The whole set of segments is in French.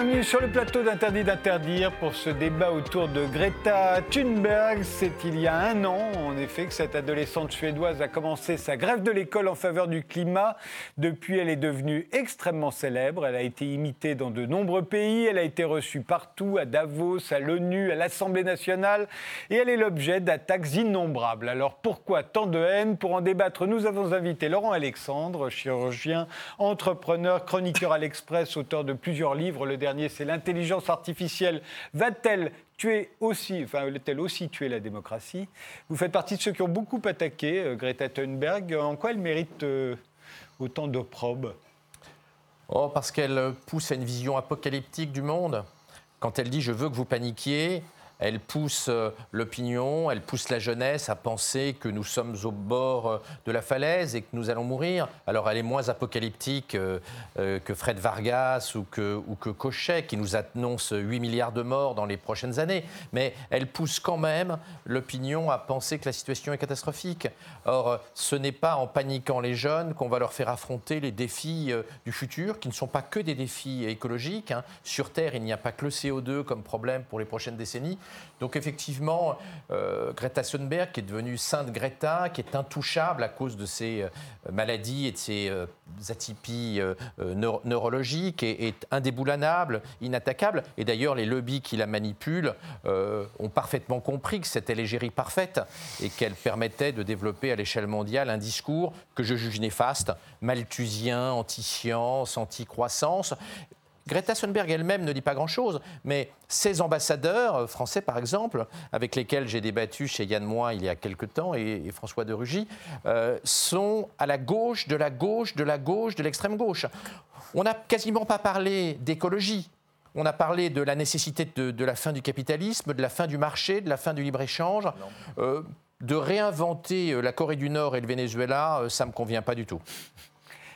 Bienvenue sur le plateau d'Interdit d'interdire pour ce débat autour de Greta Thunberg. C'est il y a un an, en effet, que cette adolescente suédoise a commencé sa grève de l'école en faveur du climat. Depuis, elle est devenue extrêmement célèbre. Elle a été imitée dans de nombreux pays. Elle a été reçue partout, à Davos, à l'ONU, à l'Assemblée nationale. Et elle est l'objet d'attaques innombrables. Alors pourquoi tant de haine? Pour en débattre, nous avons invité Laurent Alexandre, chirurgien, entrepreneur, chroniqueur à l'Express, auteur de plusieurs livres. C'est l'intelligence artificielle. Va-t-elle tuer aussi, enfin, va-t-elle aussi tuer la démocratie? Vous faites partie de ceux qui ont beaucoup attaqué euh, Greta Thunberg. En quoi elle mérite euh, autant d'opprobre? Oh, parce qu'elle pousse à une vision apocalyptique du monde. Quand elle dit je veux que vous paniquiez, elle pousse euh, l'opinion, elle pousse la jeunesse à penser que nous sommes au bord euh, de la falaise et que nous allons mourir. Alors elle est moins apocalyptique euh, que Fred Vargas ou que, Cochet, qui nous annonce 8 milliards de morts dans les prochaines années. Mais elle pousse quand même l'opinion à penser que la situation est catastrophique. Or, ce n'est pas en paniquant les jeunes qu'on va leur faire affronter les défis du futur, qui ne sont pas que des défis écologiques. Hein. Sur Terre, il n'y a pas que le CO2 comme problème pour les prochaines décennies. Donc effectivement, euh, Greta Thunberg, qui est devenue sainte Greta, qui est intouchable à cause de ses euh, maladies et de ses euh, atypies neurologiques, est, est, indéboulonnable, inattaquable. Et d'ailleurs, les lobbies qui la manipulent ont parfaitement compris que c'était l'égérie parfaite et qu'elle permettait de développer à l'échelle mondiale un discours que je juge néfaste, malthusien, anti-science, anti-croissance. Greta Thunberg elle-même ne dit pas grand-chose, mais ses ambassadeurs euh, français, par exemple, avec lesquels j'ai débattu chez Yann Moix il y a quelque temps et, François de Rugy, euh, sont à la gauche, de la gauche, de la gauche, de l'extrême gauche. On n'a quasiment pas parlé d'écologie. On a parlé de la nécessité de, la fin du capitalisme, de la fin du marché, de la fin du libre-échange. Euh, de réinventer la Corée du Nord et le Venezuela, ça ne me convient pas du tout.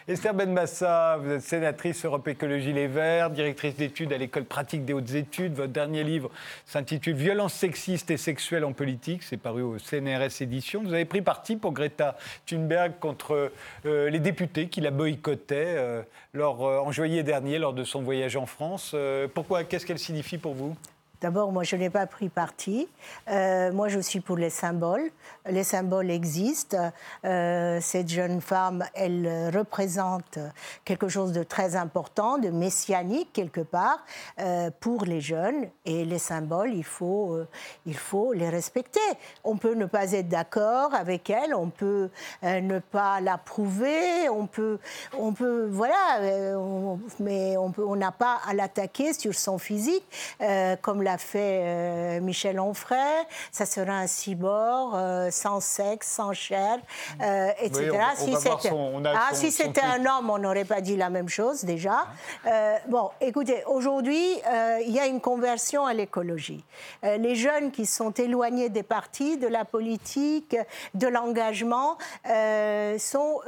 Esther Benmassa, vous êtes sénatrice Europe Écologie Les Verts, directrice d'études à l'école pratique des hautes études. Votre dernier livre s'intitule Violence sexiste et sexuelle en politique. C'est paru au CNRS Édition. Vous avez pris parti pour Greta Thunberg contre euh, les députés qui la boycottaient euh, lors, euh, en juillet dernier lors de son voyage en France. pourquoi Qu'est-ce qu'elle signifie pour vous? D'abord, moi, je n'ai pas pris parti. Euh, moi, je suis pour les symboles. Les symboles existent. Euh, cette jeune femme, elle représente quelque chose de très important, de messianique quelque part, euh, pour les jeunes. Et les symboles, il faut, il faut les respecter. On peut ne pas être d'accord avec elle, on peut ne pas l'approuver, on peut, on peut, voilà, mais on n'a pas à l'attaquer sur son physique, comme la fait euh, Michel Onfray. Ça sera un cyborg euh, sans sexe, sans chair, euh, etc. si c'était un homme, on n'aurait pas dit la même chose déjà. bon, écoutez, aujourd'hui, il y a une conversion à l'écologie. les jeunes qui sont éloignés des partis, de la politique, de l'engagement, sont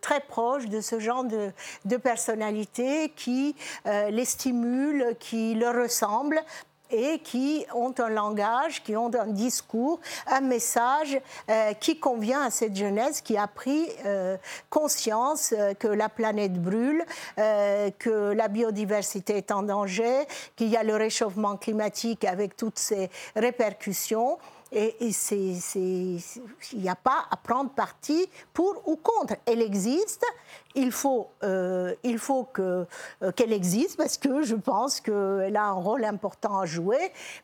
très proches de ce genre de, de qui les stimulent, qui leur ressemblent et qui ont un langage, qui ont un discours, un message euh, qui convient à cette jeunesse qui a pris euh, conscience euh, que la planète brûle, que la biodiversité est en danger, qu'il y a le réchauffement climatique avec toutes ses répercussions. Et, il n'y a pas à prendre parti pour ou contre. Elle existe, il faut, euh, il faut euh, qu'elle existe parce que je pense qu'elle a un rôle important à jouer.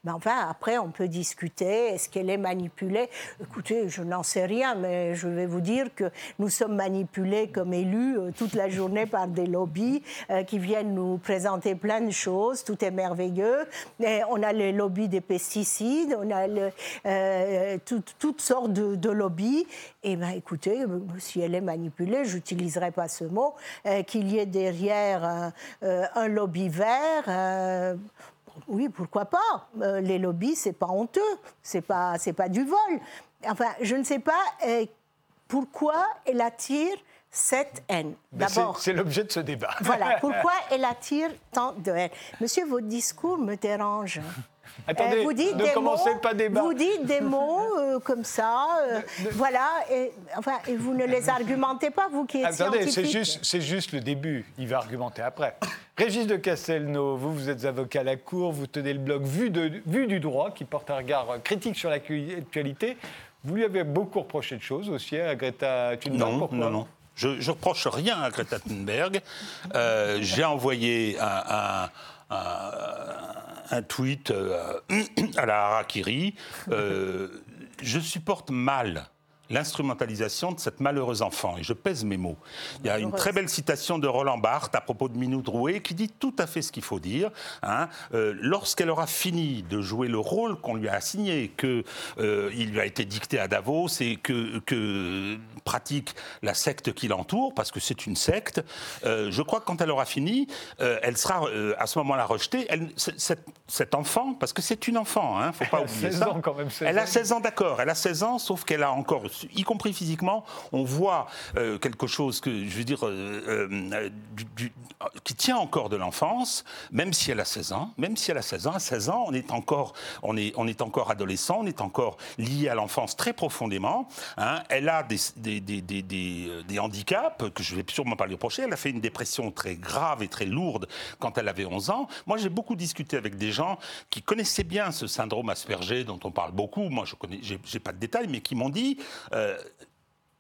Enfin, après, on peut discuter. Est-ce qu'elle est manipulée? Écoutez, je n'en sais rien, mais je vais vous dire que nous sommes manipulés comme élus euh, toute la journée par des lobbies qui viennent nous présenter plein de choses. Tout est merveilleux. On a les lobbies des pesticides, on a toutes sortes de, lobbies. Et bien, écoutez, si elle est manipulée, je n'utiliserai pas ce mot, euh, qu'il y ait derrière euh, euh, un lobby vert. oui, pourquoi pas Les lobbies, c'est pas honteux, c'est pas, c'est pas du vol. Enfin, je ne sais pas pourquoi elle attire cette haine. D'abord, c'est l'objet de ce débat. Voilà, pourquoi elle attire tant de haine Monsieur, votre discours me dérange. Attendez, Euh, vous dites ne des commencez mots, pas débat. Vous dites des mots euh, comme ça, euh, voilà, et, enfin, et vous ne les argumentez pas, vous qui êtes Attendez, c'est juste, le début. Il va argumenter après. Régis de Castelnau, vous, vous êtes avocat à la Cour, vous tenez le blog Vue, de, Vue du droit, qui porte un regard critique sur l'actualité. Vous lui avez beaucoup reproché de choses aussi à Greta Thunberg. Non, Pourquoi non, non. Je, je reproche rien à Greta Thunberg. Euh, J'ai envoyé un, un- un- tweet euh, à la Harakiri. Euh, je supporte mal l'instrumentalisation de cette malheureuse enfant. Et je pèse mes mots. Il y a une très belle citation de Roland Barthes à propos de Minou Drouet qui dit tout à fait ce qu'il faut dire. hein. Euh, Lorsqu'elle aura fini de jouer le rôle qu'on lui a assigné, que euh, lui a été dicté à Davos et que, que pratique la secte qui l'entoure, parce que c'est une secte, euh, je crois que quand elle aura fini, euh, elle sera à ce moment-là rejetée. Elle- cette, cet enfant, parce que c'est une enfant, hein, faut pas Elle a oublier 16 ça. ans quand même, 16 elle a ans. 16 ans, d'accord. Elle a 16 ans, sauf qu'elle a encore, y compris physiquement, on voit euh, quelque chose que, je veux dire, euh, euh, qui tient encore de l'enfance, même si elle a 16 ans. Même si elle a 16 ans, à 16 ans, on est encore, on est, on est encore adolescent, on est encore lié à l'enfance très profondément. hein. Elle a des, handicaps que je vais sûrement pas lui reprocher. Elle a fait une dépression très grave et très lourde quand elle avait 11 ans. Moi, j'ai beaucoup discuté avec des gens qui connaissaient bien ce syndrome Asperger dont on parle beaucoup. Moi, je connais, j'ai pas de détails, mais qui m'ont dit. Euh,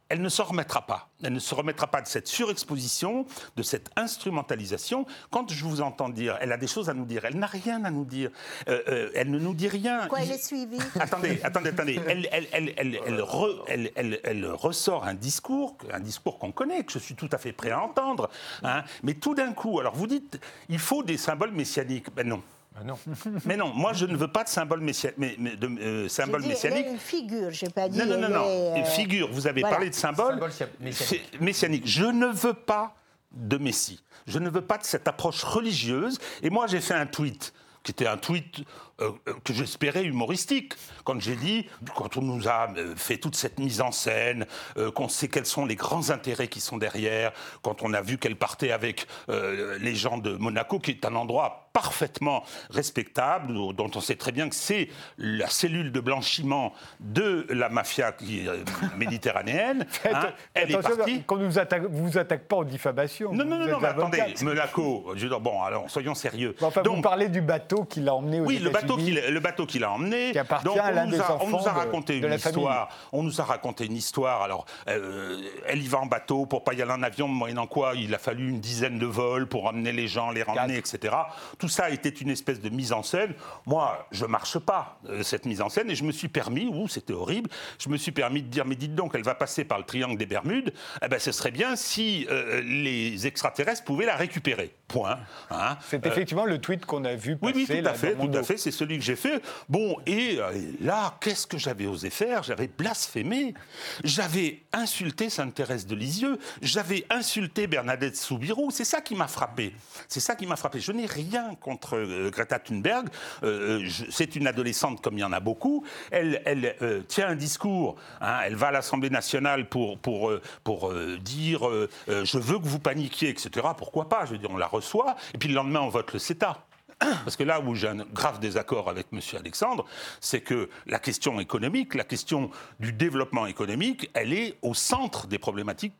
elle ne se remettra pas. Elle ne se remettra pas de cette surexposition, de cette instrumentalisation. Quand je vous entends dire, elle a des choses à nous dire, elle n'a rien à nous dire. Euh, euh, elle ne nous dit rien. Pourquoi elle est suivie? Attendez, attendez, attendez. Elle, elle, elle, elle, elle, re- elle- elle- elle ressort un discours, un discours qu'on connaît, que je suis tout à fait prêt à entendre. hein. Mais tout d'un coup, alors vous dites, il faut des symboles messianiques. Ben non. Ah non. Mais non, moi je ne veux pas de symboles messia- mais- mais- de, euh, J'ai symboles dit, Elle messianiques. est une figure, j'ai pas dit. Non, non, non, non. euh, Figure, vous avez voilà. parlé de. Symbole sia- messianique. Messianique. Je ne veux pas de Messie. Je ne veux pas de cette approche religieuse. Et moi, j'ai fait un tweet qui était un tweet euh, euh, que j'espérais humoristique. Quand j'ai dit, quand on nous a euh, fait toute cette mise en scène, euh, qu'on sait quels sont les grands intérêts qui sont derrière, quand on a vu qu'elle partait avec euh, les gens de Monaco, qui est un endroit parfaitement respectable, dont on sait très bien que c'est la cellule de blanchiment de la mafia qui euh, méditerranéenne. hein. elle est partie. qu'on nous attaque, vous vous attaque pas en diffamation. Non, non, Vous non, non, mais attendez. Monaco, je bon, alors, soyons sérieux. Bon, Enfin, vous Donc, parlez du bateau qui l'a emmené aux oui, le bateau, Qu'il- le bateau qu'il a emmené. Qui appartient Donc, à on l'un nous des a, on nous a enfants de- raconté de une la famille. histoire. On nous a raconté une histoire. Alors, euh, elle y va en bateau pour pas y aller en avion, moyennant quoi il a fallu une dizaine de vols pour emmener les gens, les ramener, etc. Tout ça était une espèce de mise en scène. Moi, je marche pas euh, cette mise en scène et je me suis permis, ouh, c'était horrible, je me suis permis de dire, mais dites donc, elle va passer par le triangle des Bermudes. Eh ben, ce serait bien si euh, les extraterrestres pouvaient la récupérer. Point. Hein. C'est effectivement le tweet qu'on a vu Oui, passer. oui, tout là, à fait, tout à fait, c'est celui que j'ai fait. Bon, et euh, là, qu'est-ce que j'avais osé faire? J'avais blasphémé, j'avais insulté Sainte-Thérèse de Lisieux, j'avais insulté Bernadette Soubirou, c'est ça qui m'a frappé. C'est ça qui m'a frappé. Je n'ai rien contre euh, Greta Thunberg, Euh, c'est une adolescente comme il y en a beaucoup, elle, elle tient un discours, hein, elle va à l'Assemblée nationale pour, pour, pour dire je veux que vous paniquiez, etc. Pourquoi pas Je veux dire, on la reçoit, et puis le lendemain, on vote le CETA. Parce que là où j'ai un grave désaccord avec M. Alexandre, c'est que la question économique, la question du développement économique, elle est au centre des problématiques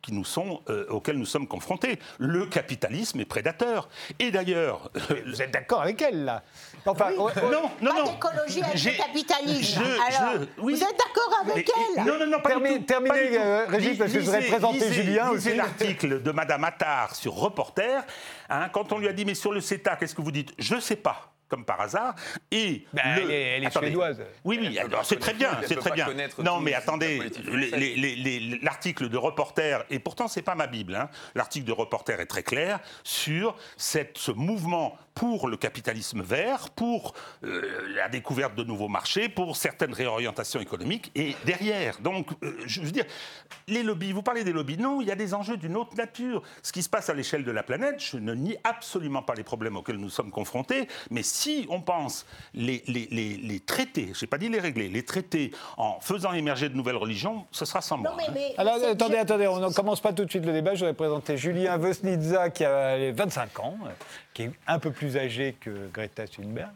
euh, auxquelles nous sommes confrontés. Le capitalisme est prédateur. Et d'ailleurs, Vous êtes d'accord avec elle, là? Enfin, Oui. ouais, non, non, pas non. d'écologie avec J'ai- le capitalisme. je- Alors, je- oui. vous êtes d'accord avec Mais- elle Non, non, non, pas Termi- du tout. terminez, pas du tout. euh, Régis, parce que je voudrais présenter lisez- Julien lisez aussi. l'article de Madame Attard sur Reporter. hein, quand on lui a dit, mais sur le CETA, qu'est-ce que vous dites? Je ne sais pas. Comme par hasard. Et Ben, le- elle est- elle est Attendez. suédoise. Oui, oui, c'est très bien, c'est très pas bien. Non, mais attendez, l'article de Reporter, et pourtant c'est pas ma Bible, hein, l'article de Reporter est très clair sur cette, ce mouvement pour le capitalisme vert, pour euh, la découverte de nouveaux marchés, pour certaines réorientations économiques, et derrière. Donc, euh, je veux dire, les lobbies, vous parlez des lobbies, non, il y a des enjeux d'une autre nature. Ce qui se passe à l'échelle de la planète, je ne nie absolument pas les problèmes auxquels nous sommes confrontés, mais si on pense les, les, les, les traités, je n'ai pas dit les régler, les traités en faisant émerger de nouvelles religions, ce sera sans moi. Non, mais, hein. Alors, attendez, attendez, on ne commence pas tout de suite le débat. Je voudrais présenter Julien Vesnitza, qui a 25 ans, euh, qui est un peu plus plus âgé que Greta Thunberg.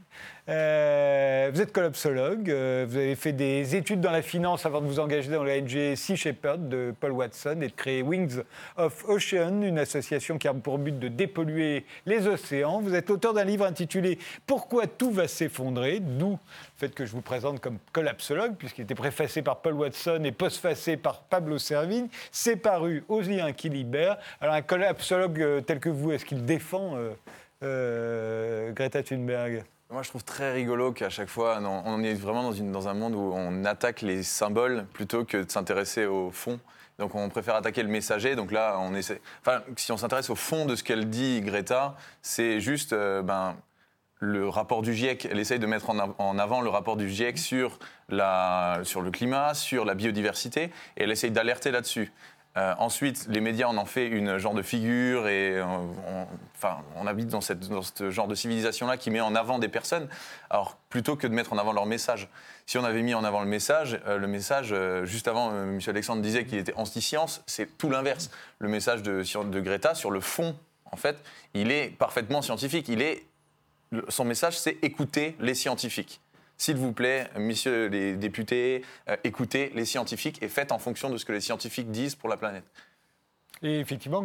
Euh, vous êtes collapsologue, euh, vous avez fait des études dans la finance avant de vous engager dans la NG Sea Shepherd de Paul Watson et de créer Wings of Ocean, une association qui a pour but de dépolluer les océans. Vous êtes auteur d'un livre intitulé Pourquoi tout va s'effondrer, d'où le fait que je vous présente comme collapsologue, puisqu'il était préfacé par Paul Watson et postfacé par Pablo Servigne. C'est paru aux liens qui libèrent. Alors un collapsologue euh, tel que vous, est-ce qu'il défend Greta Thunberg moi, je trouve très rigolo qu'à chaque fois, on est vraiment dans, un monde où on attaque les symboles plutôt que de s'intéresser au fond. Donc, on préfère attaquer le messager. Donc là, on essaie. Si on s'intéresse au fond de ce qu'elle dit, Greta, c'est juste, euh, ben, le rapport du GIEC. Elle essaye de mettre en avant le rapport du GIEC sur, sur le climat, sur la biodiversité, et elle essaye d'alerter là-dessus. Euh, ensuite, les médias en ont fait une genre de figure et euh, on, on habite dans, cette, dans ce genre de civilisation-là qui met en avant des personnes, alors plutôt que de mettre en avant leur message. Si on avait mis en avant le message, euh, le message, juste avant, M. Alexandre disait qu'il était anti-science, c'est tout l'inverse. Le message de, de Greta, sur le fond, en fait, il est parfaitement scientifique. Il est, son message, c'est écouter les scientifiques. S'il vous plaît, messieurs les députés, euh, écoutez les scientifiques et faites en fonction de ce que les scientifiques disent pour la planète. Et effectivement,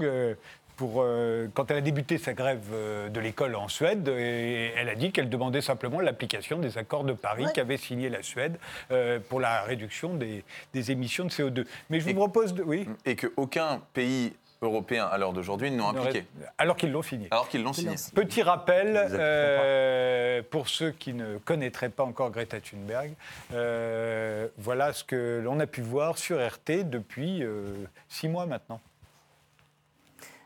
pour, euh, quand elle a débuté sa grève euh, de l'école en Suède, elle a dit qu'elle demandait simplement l'application des accords de Paris qu'avait signé la Suède pour la réduction des, émissions de CO2. Mais je vous propose de... Oui. Et qu'aucun pays européens à l'heure d'aujourd'hui n'ont appliqué. Alors qu'ils l'ont signé. Alors qu'ils l'ont signé. Petit rappel, euh, pour ceux qui ne connaîtraient pas encore Greta Thunberg, euh, voilà ce que l'on a pu voir sur RT depuis euh, six mois maintenant.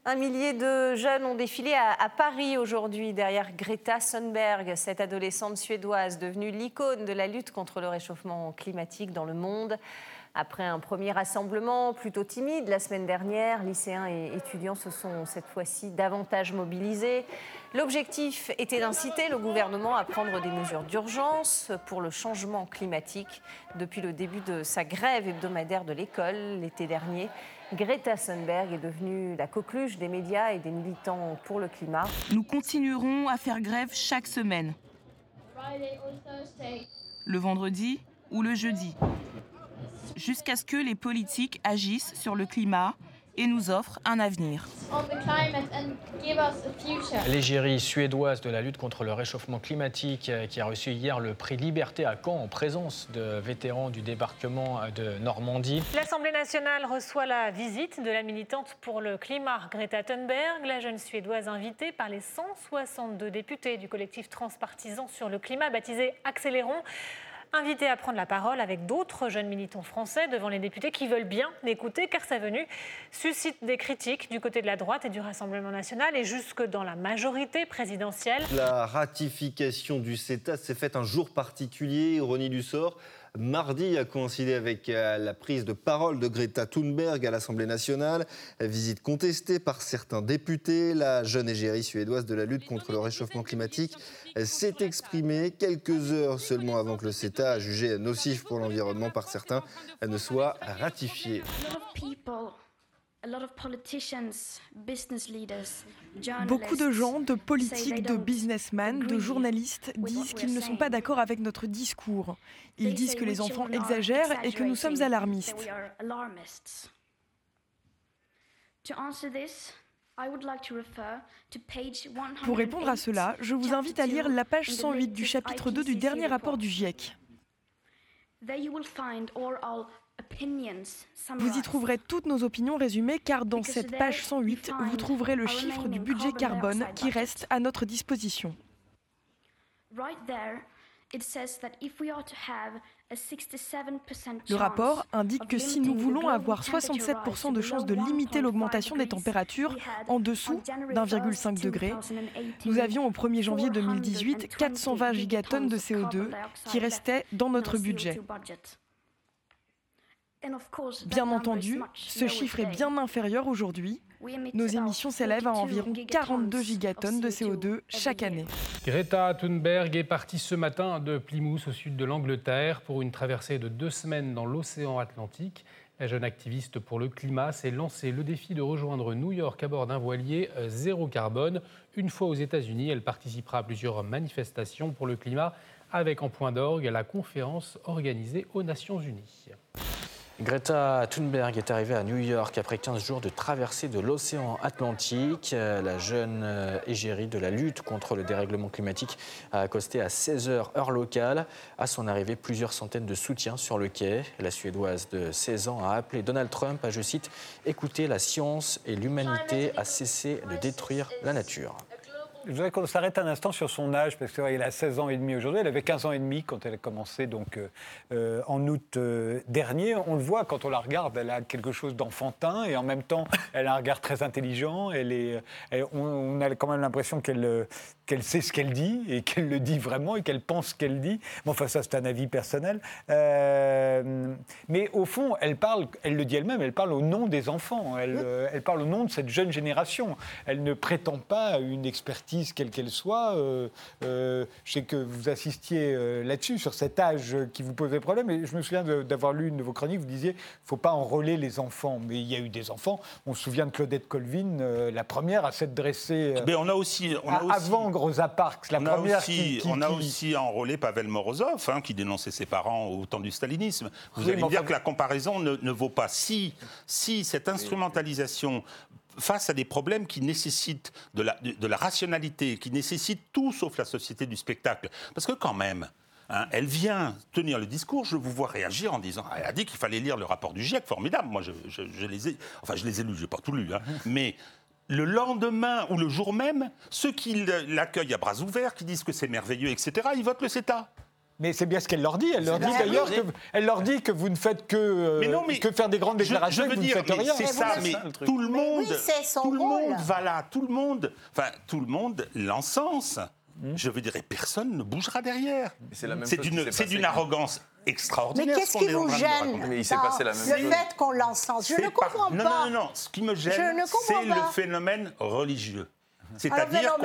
Un millier de jeunes ont défilé à, Paris aujourd'hui derrière Greta Thunberg, cette adolescente suédoise devenue l'icône de la lutte contre le réchauffement climatique dans le monde. Après un premier rassemblement plutôt timide la semaine dernière, lycéens et étudiants se sont cette fois-ci davantage mobilisés. L'objectif était d'inciter le gouvernement à prendre des mesures d'urgence pour le changement climatique. Depuis le début de sa grève hebdomadaire de l'école l'été dernier, Greta Thunberg est devenue la coqueluche des médias et des militants pour le climat. Nous continuerons à faire grève chaque semaine. Le vendredi ou le jeudi jusqu'à ce que les politiques agissent sur le climat et nous offrent un avenir. L'égérie suédoise de la lutte contre le réchauffement climatique euh, qui a reçu hier le prix Liberté à Caen en présence de vétérans du débarquement de Normandie. L'Assemblée nationale reçoit la visite de la militante pour le climat Greta Thunberg, la jeune suédoise invitée par les 162 députés du collectif transpartisan sur le climat baptisé Accélérons invité à prendre la parole avec d'autres jeunes militants français devant les députés qui veulent bien l'écouter car sa venue suscite des critiques du côté de la droite et du Rassemblement national et jusque dans la majorité présidentielle. La ratification du CETA s'est faite un jour particulier, ironie du sort, mardi a coïncidé avec euh, la prise de parole de Greta Thunberg à l'Assemblée nationale. Visite contestée par certains députés. La jeune égérie suédoise de la lutte contre le réchauffement climatique s'est exprimée quelques heures seulement avant que le CETA, jugé nocif pour l'environnement par certains, ne soit ratifié. Beaucoup de gens, de politiques, de businessmen, de journalistes disent qu'ils ne sont pas d'accord avec notre discours. Ils disent que les enfants exagèrent et que nous sommes alarmistes. Pour répondre à cela, je vous invite à lire la page 108 du chapitre 2 du dernier rapport du GIEC. Vous y trouverez toutes nos opinions résumées car dans cette page 108, vous trouverez le chiffre du budget carbone qui reste à notre disposition. Le rapport indique que si nous voulons avoir 67% de chances de limiter l'augmentation des températures en dessous d'1,5 degré, nous avions au 1er janvier 2018 420 gigatonnes de CO2 qui restaient dans notre budget. Bien entendu, ce chiffre est bien inférieur aujourd'hui. Nos émissions s'élèvent à environ 42 gigatonnes de CO2 chaque année. Greta Thunberg est partie ce matin de Plymouth au sud de l'Angleterre pour une traversée de deux semaines dans l'océan Atlantique. La jeune activiste pour le climat s'est lancé le défi de rejoindre New York à bord d'un voilier euh, zéro carbone. Une fois aux États-Unis, elle participera à plusieurs manifestations pour le climat avec en point d'orgue la conférence organisée aux Nations Unies. Greta Thunberg est arrivée à New York après 15 jours de traversée de l'océan Atlantique. La jeune euh, égérie de la lutte contre le dérèglement climatique a accosté à 16h heure locale. À son arrivée, plusieurs centaines de soutiens sur le quai. La Suédoise de 16 ans a appelé Donald Trump à, je cite, écouter la science et l'humanité à cesser de détruire la nature. Je voudrais qu'on s'arrête un instant sur son âge, parce qu'elle a 16 ans et demi aujourd'hui. Elle avait 15 ans et demi quand elle a commencé donc, euh, euh, en août euh, dernier. On le voit quand on la regarde, elle a quelque chose d'enfantin et en même temps, elle a un regard très intelligent. Elle est, on, a quand même l'impression qu'elle qu'elle sait ce qu'elle dit et qu'elle le dit vraiment et qu'elle pense ce qu'elle dit. Bon, enfin, ça, c'est un avis personnel. mais au fond, elle parle, elle le dit elle-même, elle parle au nom des enfants. Elle, elle parle au nom de cette jeune génération. Elle ne prétend pas à une expertise quelle qu'elle soit. Euh, euh, je sais que vous assistiez euh, là-dessus, sur cet âge qui vous posait problème. Et je me souviens d'avoir lu une de vos chroniques, vous disiez, il ne faut pas enrôler les enfants. Mais il y a eu des enfants. On se souvient de Claudette Colvin, la première à s'être dressée Mais on a aussi, on a avant Rosa Parks, la on première a aussi, On a aussi enrôlé Pavel Morozov, hein, qui dénonçait ses parents au temps du stalinisme. Vous allez me dire que la comparaison ne, ne vaut pas. Si, si cette instrumentalisation face à des problèmes qui nécessitent de la, de, la rationalité, qui nécessitent tout sauf la société du spectacle. Parce que quand même, hein, elle vient tenir le discours, je vous vois réagir en disant, elle a dit qu'il fallait lire le rapport du GIEC, formidable, moi je, je, les ai, enfin je les ai lus, je n'ai pas tout lu, hein. mais le lendemain ou le jour même, ceux qui l'accueillent à bras ouverts, qui disent que c'est merveilleux, etc., ils votent le CETA. Mais c'est bien ce qu'elle leur dit. Elle leur dit d'ailleurs que, elle leur dit que vous ne faites que, euh, que faire des grandes déclarations. Je, veux dire, c'est ça. Mais tout le monde, tout le monde va là, tout le monde, enfin tout le monde l'encense. Hmm. Je veux dire, et personne ne bougera derrière. C'est d'une arrogance extraordinaire. Mais qu'est-ce qui vous gêne mais il passé la même Le fait qu'on l'encense, je ne comprends pas. Non, non, non, ce qui me gêne, c'est le phénomène religieux. C'est-à-dire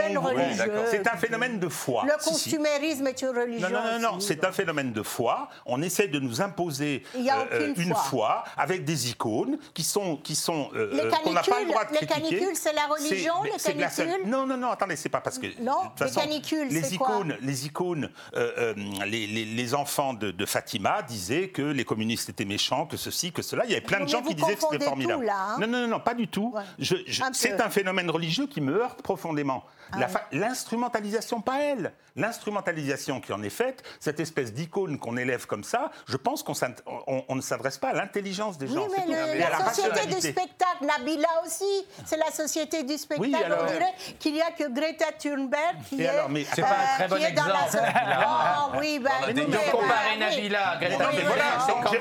c'est un phénomène de foi. Le consumérisme est une religion. Non, non, non, c'est un phénomène de foi. On essaie de nous imposer euh, une foi. avec des icônes qui sont qui sont euh, qu'on n'a pas le droit de critiquer. Les canicules, c'est la religion. Les canicules. Non, non, non. Attendez, c'est pas parce que non. les canicules, les icônes, les icônes, euh, les, les, enfants de, de, Fatima disaient que les communistes étaient méchants, que ceci, que cela. Il y avait plein de gens qui disaient que c'était formidable. Hein. Non, non, non, pas du tout. C'est un phénomène religieux qui me heurte profondément. Ah l'instrumentalisation, pas elle. L'instrumentalisation qui en est faite, cette espèce d'icône qu'on élève comme ça, je pense qu'on on, ne s'adresse pas à l'intelligence des gens. Oui, mais, la, société du spectacle, Nabila aussi, c'est la société du spectacle. on dirait qu'il n'y a que Greta Thunberg qui est, alors, mais, c'est pas un très bon exemple. oh, oui, ben, oui, donc comparer Nabila, Greta Thunberg, c'est quand même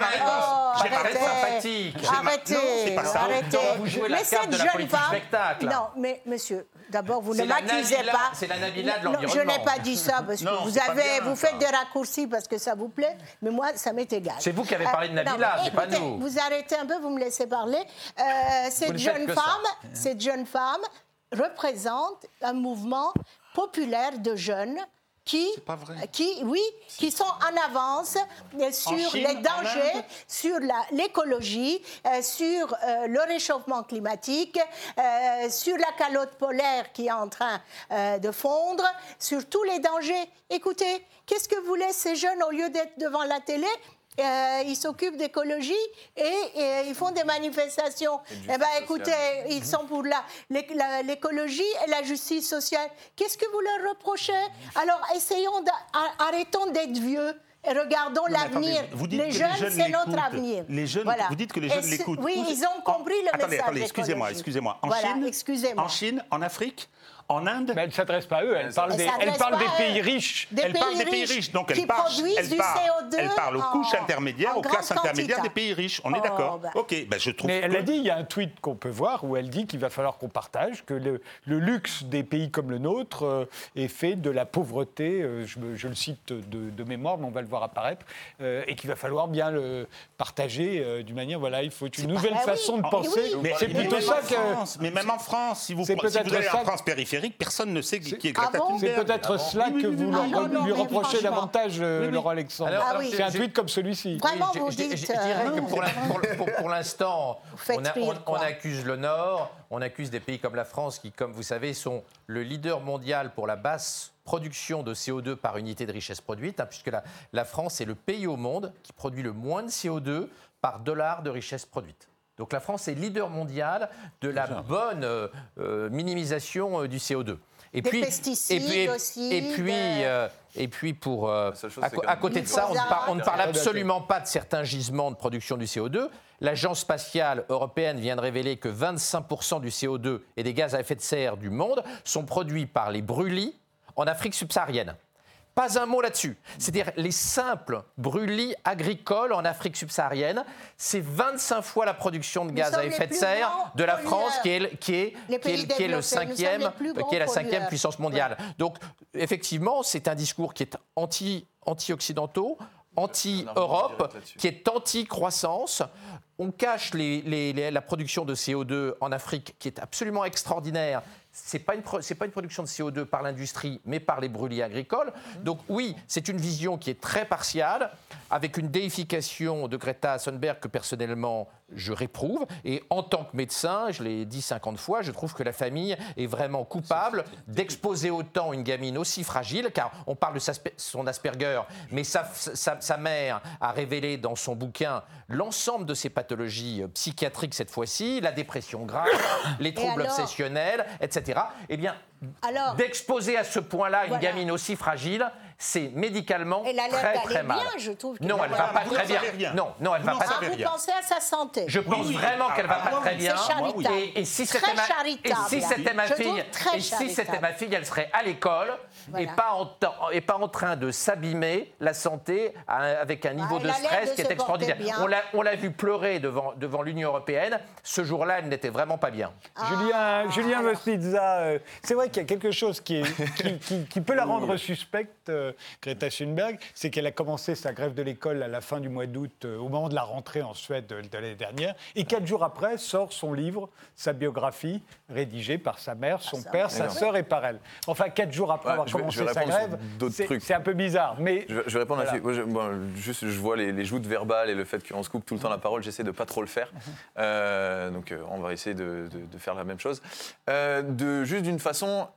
J'ai pas sympathique. Arrêtez, arrêtez. Vous jouez la carte de la politique spectacle. Non, mais monsieur, d'abord, vous ne m'accusez pas. C'est la Nabila de l'environnement. Je n'ai pas dit ça parce que vous, avez, vous faites des raccourcis parce que ça vous plaît, mais moi, ça m'est égal. C'est vous qui avez parlé de euh, Nabila, c'est pas nous. Vous arrêtez un peu, vous me laissez parler. Euh, cette jeune femme, cette jeune femme représente un mouvement populaire de jeunes qui, qui, oui, qui sont en avance sur les dangers, sur l'écologie, euh, sur euh, le réchauffement climatique, euh, sur la calotte polaire qui est en train de fondre, sur tous les dangers. Écoutez, qu'est-ce que voulaient ces jeunes au lieu d'être devant la télé euh, ils s'occupent d'écologie et, ils font des manifestations. Eh ben, écoutez, ils sont pour l'écologie et la justice sociale. Qu'est-ce que vous leur reprochez? Alors, essayons, arrêtons d'être vieux. Et regardons l'avenir. Les jeunes, c'est notre avenir. Les jeunes, vous dites que les jeunes l'écoutent. Oui, ils ont compris le attendez, message. Attendez, excusez-moi, excusez-moi. En, Chine, en Chine, en Afrique, en Inde. Mais elle ne s'adresse pas à eux, elle parle, des, elle parle des, pays riches. elle parle des pays riches, donc elle parle, elle parle, elle parle aux couches intermédiaires, aux classes intermédiaires des pays riches. On est oh, d'accord bah. Ok, bah je trouve. Mais elle a dit, il y a un tweet qu'on peut voir où elle dit qu'il va falloir qu'on partage, que le, luxe des pays comme le nôtre euh, est fait de la pauvreté, euh, je, le cite de, mémoire, mais on va le voir apparaître, euh, et qu'il va falloir bien le partager d'une manière, voilà, il faut une nouvelle façon de penser. C'est plutôt ça que. Mais même en France, si vous allez en France périphérique, Eric, personne ne sait qui est Ah Greta bon. C'est peut-être cela que vous. Ah non, non, lui reprochez davantage, euh, Oui, oui. Laurent Alexandre. Alors, Ah alors, oui. j'ai- C'est un tweet comme celui-ci. Vraiment, je- vous je- je- dites. je dirais euh, que pour l'in- pour- pour- pour l'instant, on, on- accuse le Nord, on accuse des pays comme la France qui, comme vous savez, sont le leader mondial pour la basse production de CO2 par unité de richesse produite, hein, puisque la, la France est le pays au monde qui produit le moins de CO2 par dollar de richesse produite. Donc la France est leader mondial de la bonne euh, euh, minimisation euh, du CO2. Et Des pesticides et aussi, et puis, euh, et puis pour euh, à, côté de ça, on ne, par- on ne parle absolument pas de certains gisements de production du CO2. L'Agence spatiale européenne vient de révéler que 25% du CO2 et des gaz à effet de serre du monde sont produits par les brûlis en Afrique subsaharienne. Pas un mot là-dessus. C'est-à-dire les simples brûlis agricoles en Afrique subsaharienne, c'est 25 fois la production de gaz à effet de serre de la. France, qui est, le- qui est, qui est- pays qui est le cinquième, qui est la cinquième pollueurs. puissance mondiale. Donc, effectivement, c'est un discours qui est anti, anti-occidentaux, anti-Europe, qui est anti-croissance. On cache les- les- les- la production de CO2 en Afrique, qui est absolument extraordinaire. Ce n'est pas, une pro- c'est pas une production de CO2 par l'industrie, mais par les brûlis agricoles. Donc oui, c'est une vision qui est très partiale, avec une déification de Greta Thunberg que personnellement je réprouve. Et en tant que médecin, je l'ai dit 50 fois, je trouve que la famille est vraiment coupable d'exposer autant une gamine aussi fragile, car on parle de son Asperger, mais sa, sa- sa mère a révélé dans son bouquin l'ensemble de ses pathologies euh, psychiatriques cette fois-ci, la dépression grave, les troubles alors obsessionnels, etc. Eh bien, Alors, d'exposer à ce point-là une gamine aussi fragile, c'est médicalement elle a l'air très très mal. bien, je trouve. Non, elle va pas bien. très bien. Non, non, elle Vous va pas Ah, très vous bien. pensez à sa santé Je pense vraiment qu'elle va Ah, pas très bien. Et, si Très c'était ma, et charitable. si c'était ma Je fille, et si c'était ma fille, elle serait à l'école Voilà. et pas en temps- et pas en train de s'abîmer la santé avec un niveau elle de stress de qui est extraordinaire. On l'a on l'a vu pleurer devant devant l'Union européenne. Ce jour-là, elle n'était vraiment pas bien. Julien, Julien Ah, euh, c'est vrai qu'il y a quelque chose qui, est- qui- qui- qui peut la rendre suspecte, euh, Greta Thunberg, c'est qu'elle a commencé sa grève de l'école à la fin du mois d'août, euh, au moment de la rentrée en Suède de, de l'année dernière, et quatre jours après sort son livre, sa biographie, rédigée par sa mère, son père, sa sœur et par elle. Enfin, quatre jours après Ouais, avoir vais- commencé sa grève, d'autres c'est trucs. c'est un peu bizarre, mais Je, je vais répondre Voilà. là-dessus. Moi, je, bon, juste, je vois les, les joutes verbales et le fait qu'on se coupe tout le temps la parole. J'essaie de pas trop le faire. Euh, donc, euh, on va essayer de, de- de faire la même chose. Euh, de, juste d'une façon.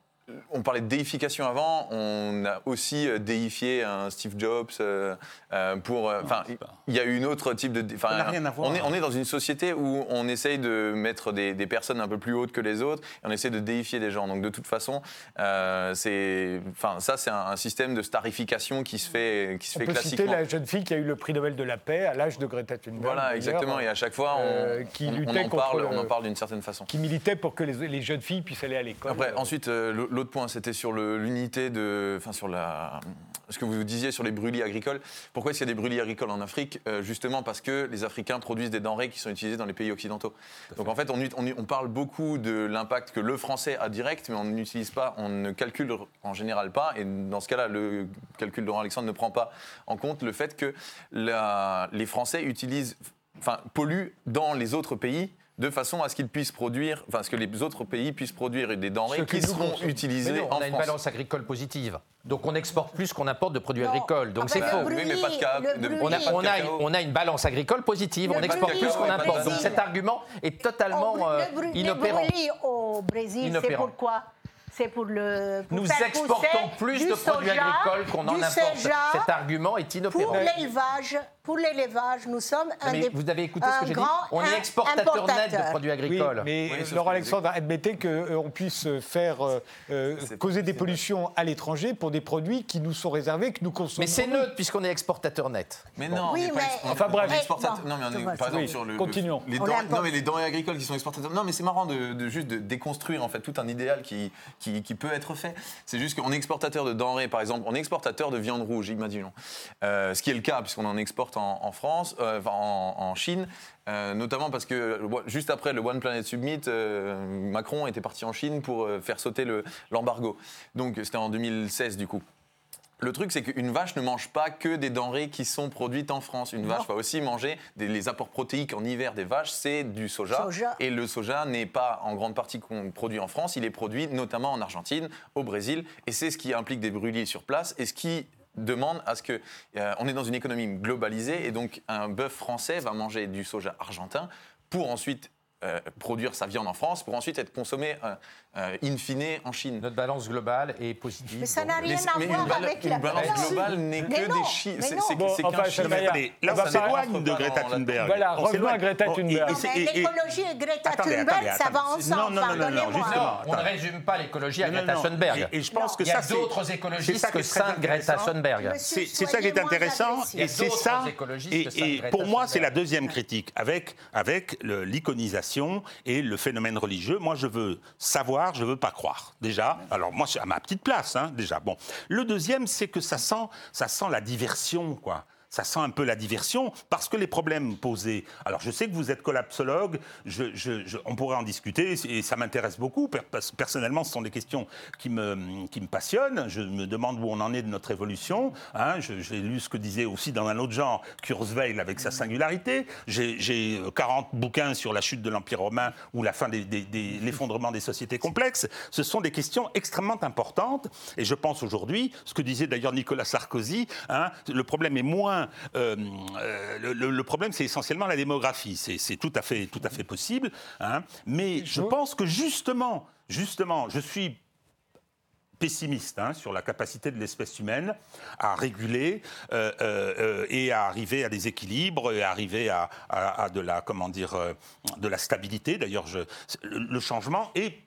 On parlait de déification avant, on a aussi euh, déifié un Steve Jobs euh, euh, pour. euh, Enfin, il y a eu une autre type de. Ça n'a rien à voir. On est, on est dans une société où on essaye de mettre des, des personnes un peu plus hautes que les autres et on essaie de déifier des gens. Donc de toute façon, euh, c'est, enfin ça c'est un, un système de starification qui se fait, qui se on fait peut citer classiquement. la jeune fille qui a eu le prix Nobel de la paix à l'âge de Greta Thunberg. Voilà, exactement. Et à chaque fois, on, euh, qui on- on luttait en parle, le- on en parle d'une certaine façon. qui militait pour que les, les jeunes filles puissent aller à l'école. Après, ensuite, euh, l'autre point, c'était sur l'unité de, enfin sur la, ce que vous disiez sur les brûlis agricoles. Pourquoi est-ce qu'il y a des brûlis agricoles en Afrique? Euh, Justement parce que les Africains produisent des denrées qui sont utilisées dans les pays occidentaux. Donc en fait, on, ut- on, on parle beaucoup de l'impact que le français a direct, mais on n'utilise pas, on ne calcule en général pas. Et dans ce cas-là, le calcul de Laurent Alexandre ne prend pas en compte le fait que la- les Français utilisent, enfin polluent dans les autres pays de façon à ce qu'ils puissent produire, enfin, à ce que les autres pays puissent produire des denrées Ce qui seront utilisées non, en on a une France. balance agricole positive. Donc on exporte plus qu'on importe de produits Non. agricoles. Donc Ah c'est faux. le Oui, mais pas de ca- brûlis, de- le On a, brûlis. on, a, cacao. on a une balance agricole positive, Le on exporte plus qu'on importe. Donc cet argument est totalement Au- euh, le brûlis- inopérant. Le brûlis au Brésil, c'est pourquoi C'est pour le. pour Nous faire exportons plus de produits agricoles qu'on en importe. Cet argument est Pour inopérant. l'élevage, pour l'élevage, nous sommes un Mais des- vous avez écouté un ce que j'ai dit grand On est im- exportateur net de produits Oui, agricoles. mais Oui, euh, sauf Laurent Alexandre, admettez qu'on puisse faire euh, euh, causer des pollutions à l'étranger pour des produits qui nous sont réservés, que nous consommons. Mais c'est neutre puisqu'on est exportateur net. Mais non, Oui, on pas mais- on est Enfin, pas bref. exportateur. Bon, non, mais on est, par exemple, Oui, sur le. continuons. Les On denrées- non, mais les denrées agricoles qui sont exportateurs. Non, mais c'est marrant de, de juste de déconstruire en fait tout un idéal qui, qui, qui peut être fait. C'est juste qu'on est exportateur de denrées, par exemple, on est exportateur de viande rouge, imaginons. Euh, ce qui est le cas puisqu'on en exporte en, en France, euh, en, en Chine. euh, notamment parce que euh, juste après le One Planet Summit, euh, Macron était parti en Chine pour faire sauter le- l'embargo. Donc c'était en 2016 du coup. le truc, c'est qu'une vache ne mange pas que des denrées qui sont produites en France. Une vache va aussi manger des, les apports protéiques en hiver des vaches, c'est du soja. Soja. Et le soja n'est pas en grande partie produit en France, il est produit notamment en Argentine, au Brésil. Et c'est ce qui implique des brûliers sur place et ce qui demande à ce que euh, on est dans une économie globalisée et donc un bœuf français va manger du soja argentin pour ensuite euh, produire sa viande en France pour ensuite être consommé euh, euh, in fine en Chine. Notre balance globale est positive. Mais ça n'a rien à mais voir une, avec une la balance balance. globale n'est que non, des chiffres. mais C'est Bon, c'est enfin, qu'un y aller. Là, On s'éloigne de Greta Thunberg. Voilà, On revenons à Greta Thunberg. l'écologie et Greta Thunberg, attendez, ça va ensemble, Non, non, non, justement. Non, on ne résume pas l'écologie à Greta Thunberg. Et, je pense que Il y a ça, c'est- d'autres c'est écologistes que Sainte Greta. Thunberg. C'est c'est ça qui est intéressant, et c'est ça. Et, pour moi, c'est la deuxième critique avec avec l'iconisation et le phénomène religieux. Moi, je veux savoir, je veux pas croire. Déjà, alors moi, à ma petite place, hein, déjà. Bon, le deuxième, c'est que ça sent ça sent la diversion, quoi. Ça sent un peu la diversion parce que les problèmes posés. Alors, je sais que vous êtes collapsologue, on pourrait en discuter et ça m'intéresse beaucoup. Personnellement, ce sont des questions qui me, passionnent. Je me demande où on en est de notre évolution. hein. J'ai lu ce que disait aussi dans un autre genre Kurzweil avec sa singularité. J'ai j'ai, euh, 40 bouquins sur la chute de l'Empire romain ou la fin des- l'effondrement des sociétés complexes. Ce sont des questions extrêmement importantes. Et je pense aujourd'hui, ce que disait d'ailleurs Nicolas Sarkozy, hein, le problème est moins. Euh, euh, le, problème, c'est essentiellement la démographie. C'est tout à fait, tout à fait possible. hein. Mais je pense que justement, justement, je suis pessimiste hein, sur la capacité de l'espèce humaine à réguler euh, et à arriver à des équilibres et à arriver à, à- à de la comment dire de la stabilité. D'ailleurs, le changement est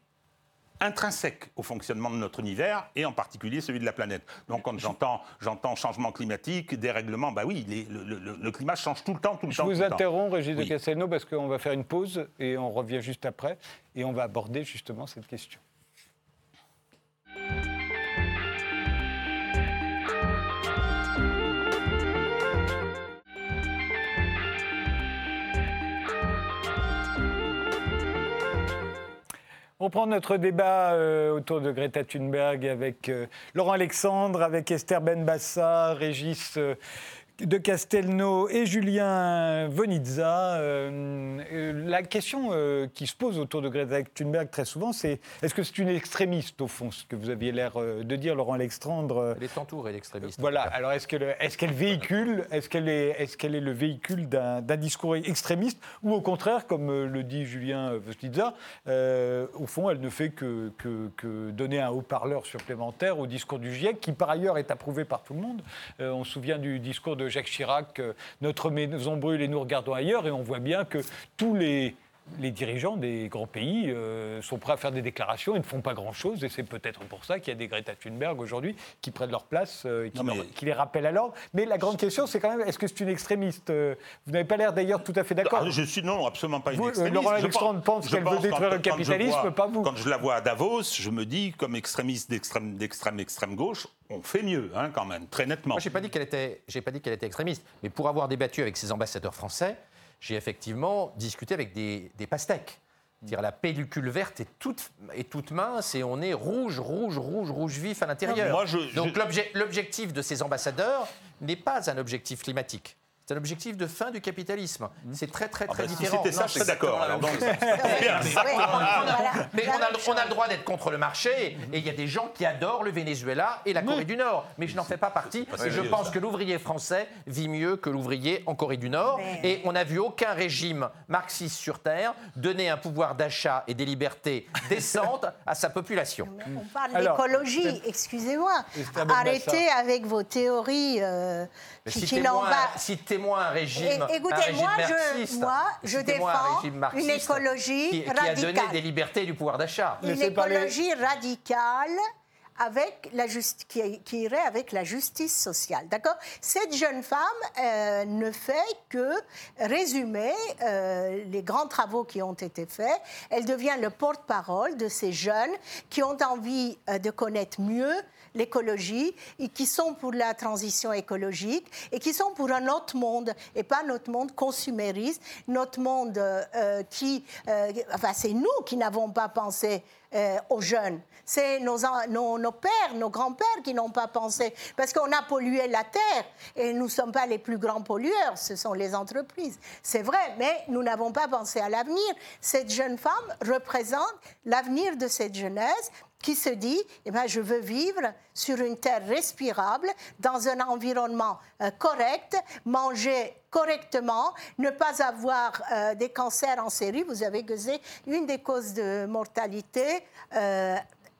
intrinsèque au fonctionnement de notre univers et en particulier celui de la planète. Donc quand j'entends j'entends changement climatique, dérèglement, bah oui, les- le, le- le climat change tout le temps, tout le Je temps. vous tout le temps. interromps, Régis Oui. de Castelnau, parce qu'on va faire une pause et on revient juste après. Et on va aborder justement cette question. On prend notre débat euh, autour de Greta Thunberg avec euh, Laurent Alexandre, avec Esther Benbassa, Régis euh, de Castelnau et Julien Vonizza. Euh, euh, la question euh, qui se pose autour de Greta Thunberg très souvent, c'est est-ce que c'est une extrémiste au fond, ce que vous aviez l'air euh, de dire, Laurent Alexandre? Elle est entourée d'extrémistes. voilà, alors est-ce qu'elle est qu'elle véhicule, est-ce qu'elle est, est, qu'elle est le véhicule d'un discours extrémiste ou au contraire, comme le dit Julien Vostitza, euh, au fond elle ne fait que, que- que donner un haut-parleur supplémentaire au discours du GIEC qui par ailleurs est approuvé par tout le monde. On se souvient du discours de Jacques Chirac, euh, notre maison brûle et nous regardons ailleurs et on voit bien que tous les les dirigeants des grands pays euh, sont prêts à faire des déclarations et ne font pas grand-chose. Et c'est peut-être pour ça qu'il y a des Greta Thunberg aujourd'hui qui prennent leur place, euh, et qui, Non, mais- leur- qui les rappellent à l'ordre. Mais la grande question, c'est quand même, est-ce que c'est une extrémiste Euh, Vous n'avez pas l'air d'ailleurs tout à fait d'accord. Ah, je suis non, absolument pas une Vous, euh, extrémiste. Laurent Je Alexandre pense qu'elle veut détruire quand- le capitalisme, vois- pas vous. Quand je la vois à Davos, je me dis, comme extrémiste d'extrême, d'extrême, extrême gauche, on fait mieux, hein, quand même, très nettement. Moi, j'ai pas dit qu'elle était, j'ai pas dit qu'elle était extrémiste, mais pour avoir débattu avec ses ambassadeurs français, j'ai effectivement discuté avec des, des pastèques. Dire la pellicule verte est toute, est toute mince et on est rouge, rouge, rouge, rouge vif à l'intérieur. Donc je- l'obje- l'objectif de ces ambassadeurs n'est pas un objectif climatique. C'est un objectif de fin du capitalisme. C'est très très très bah, si différent. c'était ça, Non, je serais d'accord. Mais on a- le droit d'être contre le marché et il y a des gens qui adorent le Venezuela et la Corée du Nord. Mais je n'en fais pas partie et je pense ça. que l'ouvrier français vit mieux que l'ouvrier en Corée du Nord. Mais- Et on n'a vu aucun régime marxiste sur Terre donner un pouvoir d'achat et des libertés décentes à sa population. On parle Alors, d'écologie, excusez-moi. Arrêtez avec vos théories euh, qui, va. un- un régime, Et- un écoutez, régime moi, je- marxiste. moi, je un défends régime une écologie qui, qui a donné radicale. des libertés et du pouvoir d'achat. Une Laissez parler. écologie radicale avec la qui, qui irait avec la justice sociale. D'accord? Cette jeune femme euh, ne fait que résumer euh, les grands travaux qui ont été faits. Elle devient le porte-parole de ces jeunes qui ont envie euh, de connaître mieux l'écologie et qui sont pour la transition écologique et qui sont pour un autre monde et pas notre monde consumériste, notre monde euh, qui, euh, enfin c'est nous qui n'avons pas pensé euh, aux jeunes. C'est nos, nos, nos, pères, nos grands-pères qui n'ont pas pensé. Parce qu'on a pollué la terre et nous ne sommes pas les plus grands pollueurs, ce sont les entreprises. C'est vrai, mais nous n'avons pas pensé à l'avenir. Cette jeune femme représente l'avenir de cette jeunesse qui se dit eh ben, je veux vivre sur une terre respirable, dans un environnement euh, correct, manger correctement, ne pas avoir euh, des cancers en série. Vous avez c'est une des causes de mortalité euh,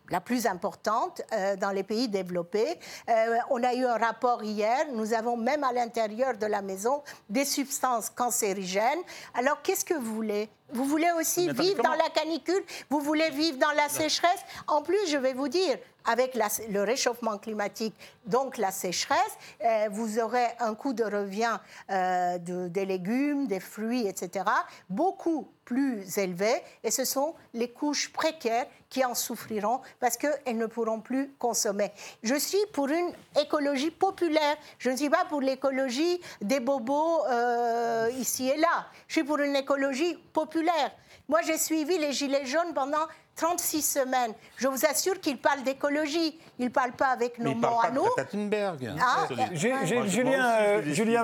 la plus importante euh, dans les pays développés. Euh, on a eu un rapport hier, nous avons même à l'intérieur de la maison des substances cancérigènes. Alors qu'est-ce que vous voulez? Vous voulez aussi vivre dans la canicule? Vous voulez vivre dans la sécheresse? En plus, je vais vous dire, avec le réchauffement climatique, donc la sécheresse, euh, vous aurez un coût de revient de, des légumes, des fruits, etc., beaucoup plus élevé. Et ce sont les couches précaires qui en souffriront parce qu'elles ne pourront plus consommer. Je suis pour une écologie populaire. Je ne suis pas pour l'écologie des bobos euh, ici et là. Je suis pour une écologie populaire. Moi, j'ai suivi les Gilets jaunes pendant 36 semaines. Je vous assure qu'il parle d'écologie. Il ne parle pas avec nos mots à nous. Ah, Julien, Julien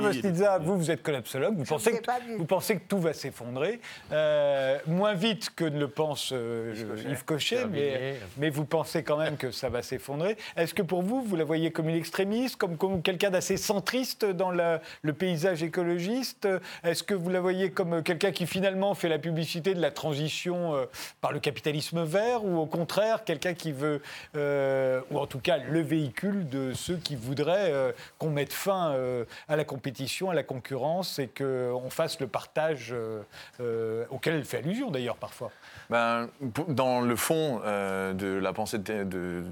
vous, vous êtes collapsologue. Vous pensez, que, vous pensez que tout va s'effondrer. Euh, moins vite que ne le pense euh, Yves Cochet, mais, mais, vous pensez quand même que ça va s'effondrer. Est-ce que pour vous, vous la voyez comme une extrémiste, comme, comme quelqu'un d'assez centriste dans le paysage écologiste? Est-ce que vous la voyez comme quelqu'un qui finalement fait la publicité de la transition euh, par le capitalisme vert ou au contraire quelqu'un qui veut, euh, ou en tout cas le véhicule de ceux qui voudraient euh, qu'on mette fin euh, à la compétition, à la concurrence et qu'on fasse le partage auquel elle fait allusion d'ailleurs parfois ben, Dans le fond de la pensée de,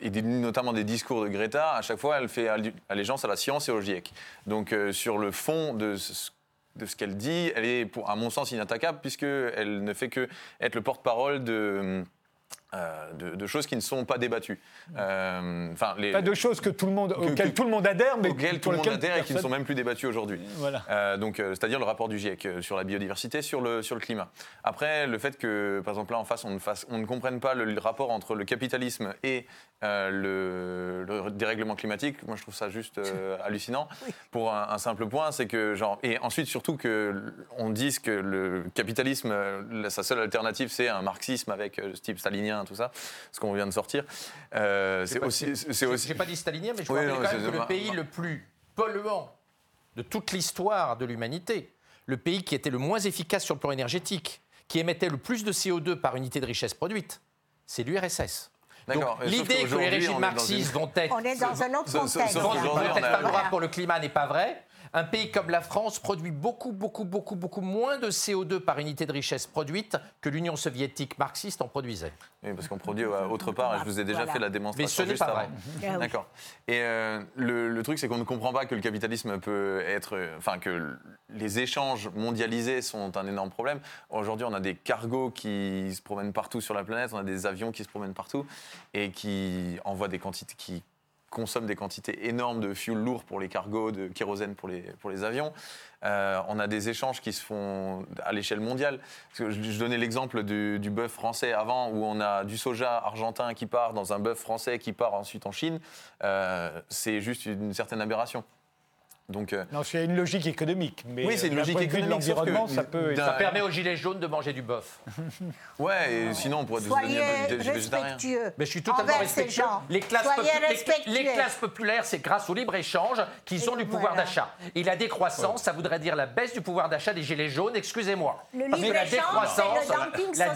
et notamment des discours de Greta, à chaque fois elle fait allégeance à la science et au GIEC. Donc sur le fond de ce de ce qu'elle dit, elle est, pour, à mon sens, inattaquable, puisqu'elle ne fait que être le porte-parole de euh, de, choses qui ne sont pas débattues. Euh, enfin, les, pas de choses que tout le monde, auxquelles tout le monde adhère, mais auxquelles tout le monde adhère et qui ne sont même plus débattues aujourd'hui. Voilà. Euh, donc, c'est-à-dire le rapport du GIEC sur la biodiversité, sur le, sur le climat. Après, le fait que, par exemple, là en face, on ne, fasse, on ne comprenne pas le, rapport entre le capitalisme et le, dérèglement climatique, moi je trouve ça juste hallucinant. Pour un, simple point, c'est que genre et ensuite surtout que on dise que le capitalisme, sa seule alternative, c'est un marxisme avec type stalinien tout ça, ce qu'on vient de sortir. Euh, c'est aussi. C'est aussi. J'ai pas dit stalinien, mais je crois quand même que le pays le plus polluant de toute l'histoire de l'humanité, le pays qui était le moins efficace sur le plan énergétique, qui émettait le plus de CO2 par unité de richesse produite, c'est l'URSS. L'idée que les régimes marxistes vont être, on est dans un autre contexte. vont être favorables pour le climat n'est pas vrai. Un pays comme la France produit beaucoup, beaucoup, beaucoup, beaucoup moins de CO2 par unité de richesse produite que l'Union soviétique marxiste en produisait. Oui, parce qu'on produit autre part, et je vous ai déjà fait la démonstration. Mais ce n'est pas vrai. Ah D'accord. Et euh, le, truc, c'est qu'on ne comprend pas que le capitalisme peut être. Enfin, que les échanges mondialisés sont un énorme problème. Aujourd'hui, on a des cargos qui se promènent partout sur la planète, on a des avions qui se promènent partout et qui envoient des quantités. qui consomme des quantités énormes de fuel lourd pour les cargos, de kérosène pour les, pour les avions. Euh, on a des échanges qui se font à l'échelle mondiale. je, donnais l'exemple du, du bœuf français avant, où on a du soja argentin qui part dans un bœuf français qui part ensuite en Chine. Euh, c'est juste une certaine aberration. Donc, euh, non, c'est une logique économique. Mais oui, c'est une logique économique. l'environnement, ça peut. Ça permet aux gilets jaunes de manger du bœuf. ouais, et sinon on pourrait devenir végétarien. Mais je suis totalement respectueux. Les classes, les, classes, populaires, c'est grâce au libre échange qu'ils ont du pouvoir d'achat. Et la décroissance, ça voudrait dire la baisse du pouvoir d'achat des gilets jaunes. Excusez-moi. Le libre la décroissance, la,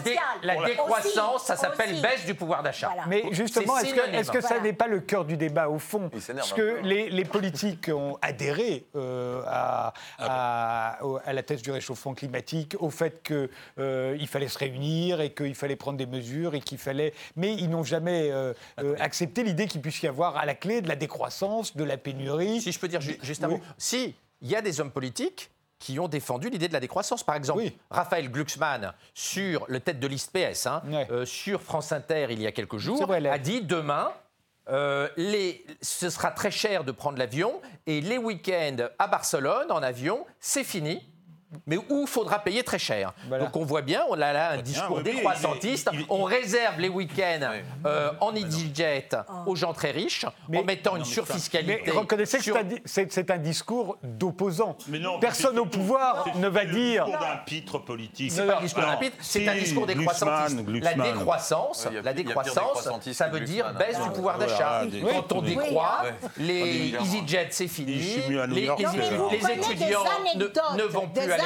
la décroissance, ça s'appelle baisse du pouvoir d'achat. Mais justement, est-ce que, ça n'est pas le cœur du débat au fond? Parce que les politiques ont adhéré euh, à, ah à, la thèse du réchauffement climatique, au fait qu'il euh, fallait se réunir et qu'il fallait prendre des mesures et qu'il fallait. Mais ils n'ont jamais euh, accepté l'idée qu'il puisse y avoir à la clé de la décroissance, de la pénurie. Si je peux dire juste un mot. Si il y a des hommes politiques qui ont défendu l'idée de la décroissance. Par exemple, Raphaël Glucksmann, sur le tête de liste PS, hein, sur France Inter il y a quelques jours, a dit demain, euh, ce sera très cher de prendre l'avion et les week-ends à Barcelone en avion, c'est fini mais où il faudra payer très cher. Donc on voit bien, on a là un discours oui, oui, décroissantiste. il- il- on réserve les week-ends euh, en EasyJet aux gens très riches, en mettant une surfiscalité. Mais reconnaissez que sur- c'est un di- c'est c'est un discours non, Personne c'est au pouvoir c'est ne va dire. discours d'un pitre politique. C'est pas un discours c'est un discours décroissantiste. La décroissance, Ouais, a la décroissance, ça veut dire baisse hein. du pouvoir d'achat. Quand on décroît, Ouais. les. EasyJet, c'est fini. Les, étudiants ne, vont plus à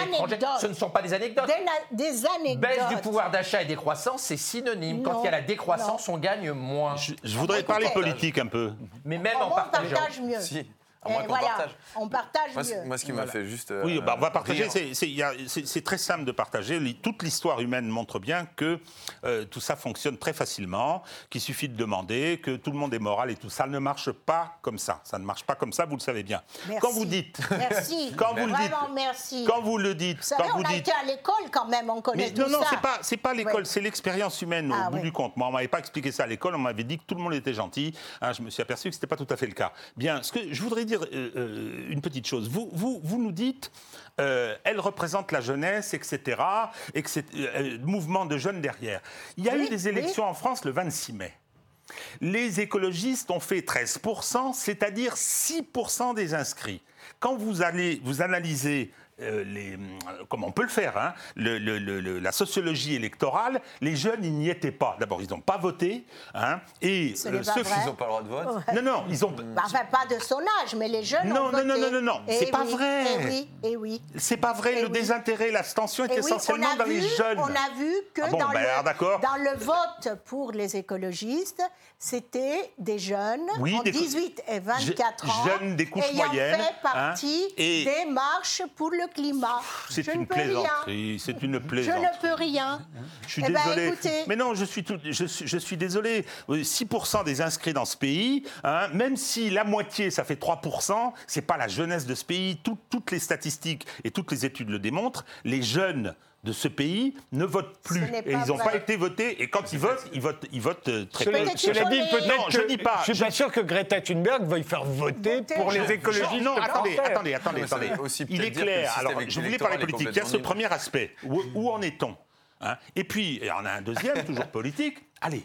Ce ne sont pas des anecdotes. Des, na- des anecdotes. Baisse du pouvoir d'achat et décroissance, c'est synonyme. Quand il y a la décroissance, on gagne moins. Je, je voudrais Écoutez. parler politique un peu. Mais même en partageant. partage mieux. Si, à Et moins qu'on voilà, partage. on partage Moi, ce- mieux. moi, ce qui m'a fait juste. euh, Oui, bah, on va partager. c'est- très simple de partager. Toute l'histoire humaine montre bien que euh, tout ça fonctionne très facilement, qu'il suffit de demander, que tout le monde est moral et tout ça ne marche pas comme ça. Ça ne marche pas comme ça, vous le savez bien. Merci. Quand vous dites, Merci. quand vous le dites, Vraiment, merci. quand vous le dites, Vous savez, quand on vous a dites, été à l'école quand même, on connaît mais tout non, non, ça. c'est pas, c'est pas l'école, Oui. c'est l'expérience humaine au Ah, bout oui. du compte. Moi, on m'avait pas expliqué ça à l'école, on m'avait dit que tout le monde était gentil. Hein, je me suis aperçu que c'était pas tout à fait le cas. Bien, ce que je voudrais dire euh, euh, une petite chose. Vous, vous, vous nous dites, euh, elle représente la jeunesse, etc., et que c'est euh, mouvement de jeunes derrière. Il y a Oui, eu des élections en France le 26 mai. Les écologistes ont fait 13%, c'est-à-dire 6% des inscrits. Quand vous allez vous analyser euh, les, comme on peut le faire, hein, le- le- le- le- la sociologie électorale, les jeunes, ils n'y étaient pas. D'abord, ils n'ont pas voté. hein, et Ce pas ceux vrai. Ils n'ont pas le droit de vote. Ouais. Non, non, ils ont. Bah, Enfin, pas de son âge, mais les jeunes Non, ont non, voté. non, non, non, non, Eh c'est pas oui, vrai. Eh oui, eh oui. C'est pas vrai, le oui. désintérêt, l'abstention est oui, essentiellement a dans vu, les jeunes. On a vu que Ah bon, dans, ben dans le vote pour les écologistes, c'était des jeunes Oui, en des co- 18 et 24 Je- ans jeunes des couches ayant moyennes, fait partie hein, et- des marches pour le climat. C'est Je une ne peux rien. plaisanterie, c'est une Je ne peux rien. Je suis Eh ben, désolé. Mais non, je suis, tout- je, suis, je suis désolé. Euh, 6% des inscrits dans ce pays, hein, même si la moitié, ça fait 3%, c'est pas la jeunesse de ce pays. Tout- toutes les statistiques et toutes les études le démontrent. Les jeunes de ce pays ne votent plus. Et ils n'ont pas été votés. Et quand ils votent, ils votent, ils votent euh, très peu. Cela, dit, peut-être Non, je dis pas. Je suis Je- pas sûr que Greta Thunberg veuille faire voter Voter, pour je- les écologistes. Non, attendez, attendez, attendez, attendez. Il est clair. Alors, je voulais parler politique. Il y a ce premier aspect. Où, où en est-on Hein? Et puis, et on a un deuxième, toujours politique. Allez,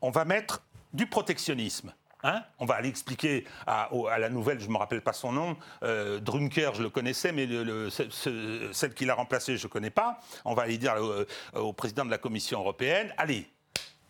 on va mettre du protectionnisme. Hein? On va aller expliquer à, la nouvelle, je ne me rappelle pas son nom, euh, Drunker, je le connaissais, mais le- le- ce- ce- celle qui l'a remplacé, je ne connais pas. On va aller dire au, au président de la Commission européenne, allez,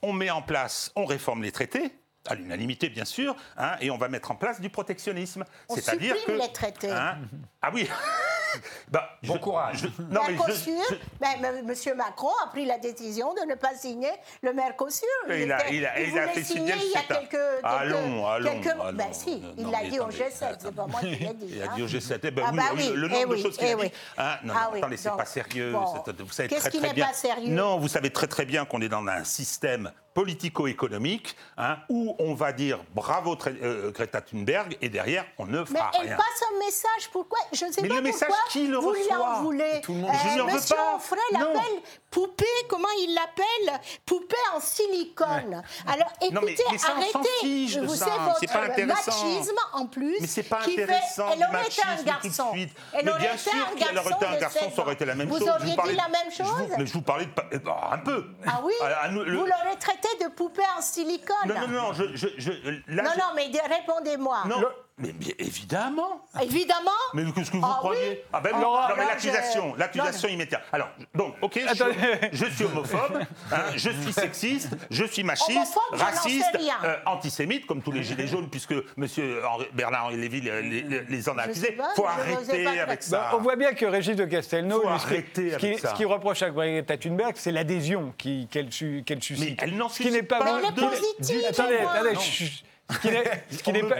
on met en place, on réforme les traités, à l'unanimité bien sûr, hein, et on va mettre en place du protectionnisme. On C'est-à-dire que les traités. hein, ah oui. Bah, Bon courage. je- non, mais je- Mercosur, je- ben, M. Monsieur Macron a pris la décision de ne pas signer le Mercosur. Et il a- était- il a- il a voulait fait signer il y a quelques, quelques Allons, allons, quelques- allons. Ben si, Non, il l'a mais dit au attendez, G7, c'est pas moi qui l'ai dit. Il a hein. dit au G7, eh ben Ah oui, bah oui, le eh nombre de oui, choses qu'il eh a dit. oui. Hein, non, Ah non, oui, attendez, c'est pas sérieux. bon. Vous savez Qu'est-ce très qui très n'est bien. pas sérieux? Non, vous savez très très bien qu'on est dans un système politico-économique hein, où on va dire bravo euh, Greta Thunberg et derrière on ne Mais fera elle rien. passe un message, pourquoi? Je ne sais Mais pas le message, pourquoi qui le vous lui reçoit? en voulez. Tout le monde. Je n'en veux pas. Onfray l'appelle poupée, comment il l'appelle Poupée en silicone. Alors Non, mais- écoutez, mais ça, arrêtez. fiche de vous ça. C'est pas intéressant. machisme en plus. Mais c'est pas qui fait- intéressant Elle aurait été un garçon. Elle aurait bien été sûr un qu'elle aurait été un garçon, 16 ça aurait été la même vous chose. auriez vous parlais dit la même je vous- chose mais je vous parlais de euh, bah, un peu. Ah oui le- Vous l'aurez traité de poupée en silicone. Non, non, non, je, je, je- là, non, je- non, mais de- répondez-moi. non, mais bien évidemment. Évidemment. Mais qu'est-ce que vous Ah croyez? Oui Ah ben Ah, non, non, mais alors l'accusation, l'accusation non, immédiate. Alors, donc, ok, je, Attendez. je suis homophobe, hein, je suis sexiste, je suis machiste, Homophobe, raciste, euh, antisémite, comme tous les gilets jaunes, puisque Monsieur Henri- Bernard-Henri Lévy les, les- les en a accusés. pas, faut arrêter pas avec ça. Bah, on voit bien que Régis de Castelnau, Faut arrêter ce qui, avec ça. ce qui reproche à Greta Thunberg, c'est l'adhésion qu'elle su- qu'elle suscite. Mais elle n'en pas suscite pas Mais elle est du- positive, Attendez, moi. Ce qui n'est pas.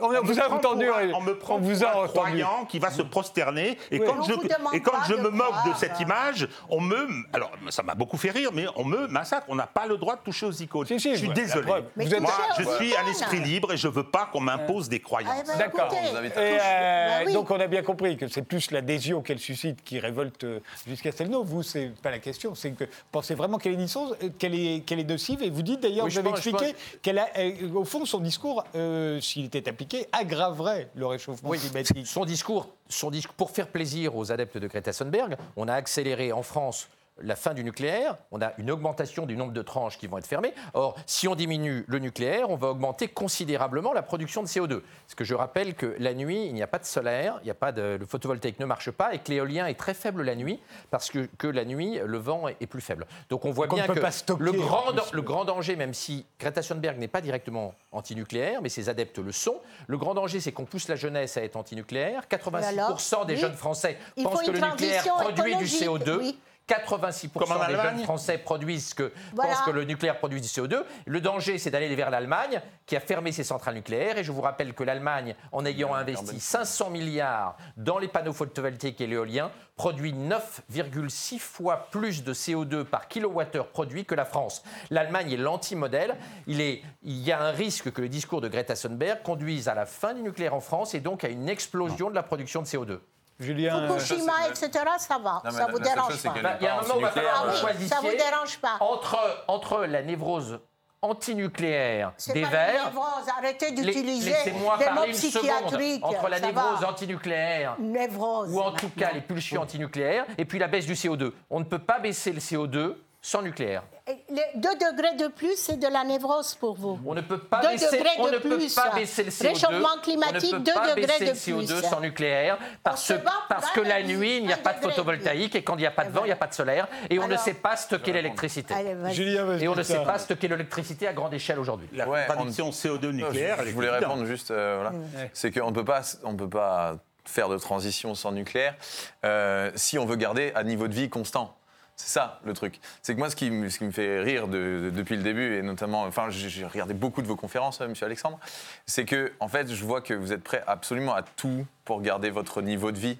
on, vous a entendu. On me prend vous un croyant qui va se prosterner. Et quand je, et quand je me moque de cette image, on me. Alors, ça m'a beaucoup fait rire, mais on me massacre. On n'a pas le droit de toucher aux icônes. je suis désolé. Moi, je suis un esprit libre et je ne veux pas qu'on m'impose des croyances. Ah, ben, D'accord. Euh, bah donc, on a bien compris que c'est plus l'adhésion qu'elle suscite qui révolte euh, jusqu'à Selno. Vous, c'est pas la question. C'est que pensez vraiment qu'elle est, euh, qu'elle est, qu'elle est nocive. Et vous dites d'ailleurs, expliqué qu'elle a, au fond, son discours, euh, s'il était appliqué, aggraverait le réchauffement climatique. Son discours, son discours, pour faire plaisir aux adeptes de Greta Thunberg, on a accéléré en France la fin du nucléaire, on a une augmentation du nombre de tranches qui vont être fermées. Or, si on diminue le nucléaire, on va augmenter considérablement la production de CO2. Parce que je rappelle que la nuit, il n'y a pas de solaire, il n'y a pas de, le photovoltaïque ne marche pas et que l'éolien est très faible la nuit parce que, que la nuit, le vent est, plus faible. Donc on voit bien que le, grand, le grand danger, même si Greta Thunberg n'est pas directement antinucléaire, mais ses adeptes le sont, le grand danger, c'est qu'on pousse la jeunesse à être antinucléaire. 86% des jeunes Français pensent que le nucléaire produit du CO2. 86% des jeunes Français produisent que, pensent que le nucléaire produit du CO2. Le danger, c'est d'aller vers l'Allemagne, qui a fermé ses centrales nucléaires. Et je vous rappelle que l'Allemagne, en ayant investi 500 milliards dans les panneaux photovoltaïques et l'éolien, produit 9,6 fois plus de CO2 par kilowattheure produit que la France. L'Allemagne est l'anti-modèle. Il, il y a un risque que le discours de Greta Thunberg conduise à la fin du nucléaire en France et donc à une explosion de la production de CO2. Julien, Fukushima, etc., ça va, ça ne vous dérange pas. Il y a un moment où il va falloir que vous Ça vous dérange pas. Entre, entre la névrose antinucléaire des Verts. Arrêtez d'utiliser les mots psychiatriques. Entre la névrose antinucléaire névrose, ou en tout cas les pulsions antinucléaires et puis la baisse du CO2. On ne peut pas baisser le CO2 sans nucléaire. Les 2 degrés de plus, c'est de la névrose pour vous. On ne peut pas, baisser, on ne peut pas baisser le CO2. Réchauffement climatique, 2 degrés de plus. CO2 sans nucléaire, parce, parce que la nuit, il n'y a pas de photovoltaïque, et quand il n'y a pas de vent, il n'y a pas de solaire, et on ne sait pas stocker l'électricité. Et on ne sait pas stocker l'électricité à grande échelle aujourd'hui. La production CO2 nucléaire, Je voulais répondre juste, euh, c'est qu'on ne peut pas... On peut pas faire de transition sans nucléaire euh, si on veut garder un niveau de vie constant. C'est ça le truc. C'est que moi, ce qui, me fait rire depuis le début, et notamment, enfin, j'ai regardé beaucoup de vos conférences, euh, monsieur Alexandre, c'est que, en fait, je vois que vous êtes prêt absolument à tout pour garder votre niveau de vie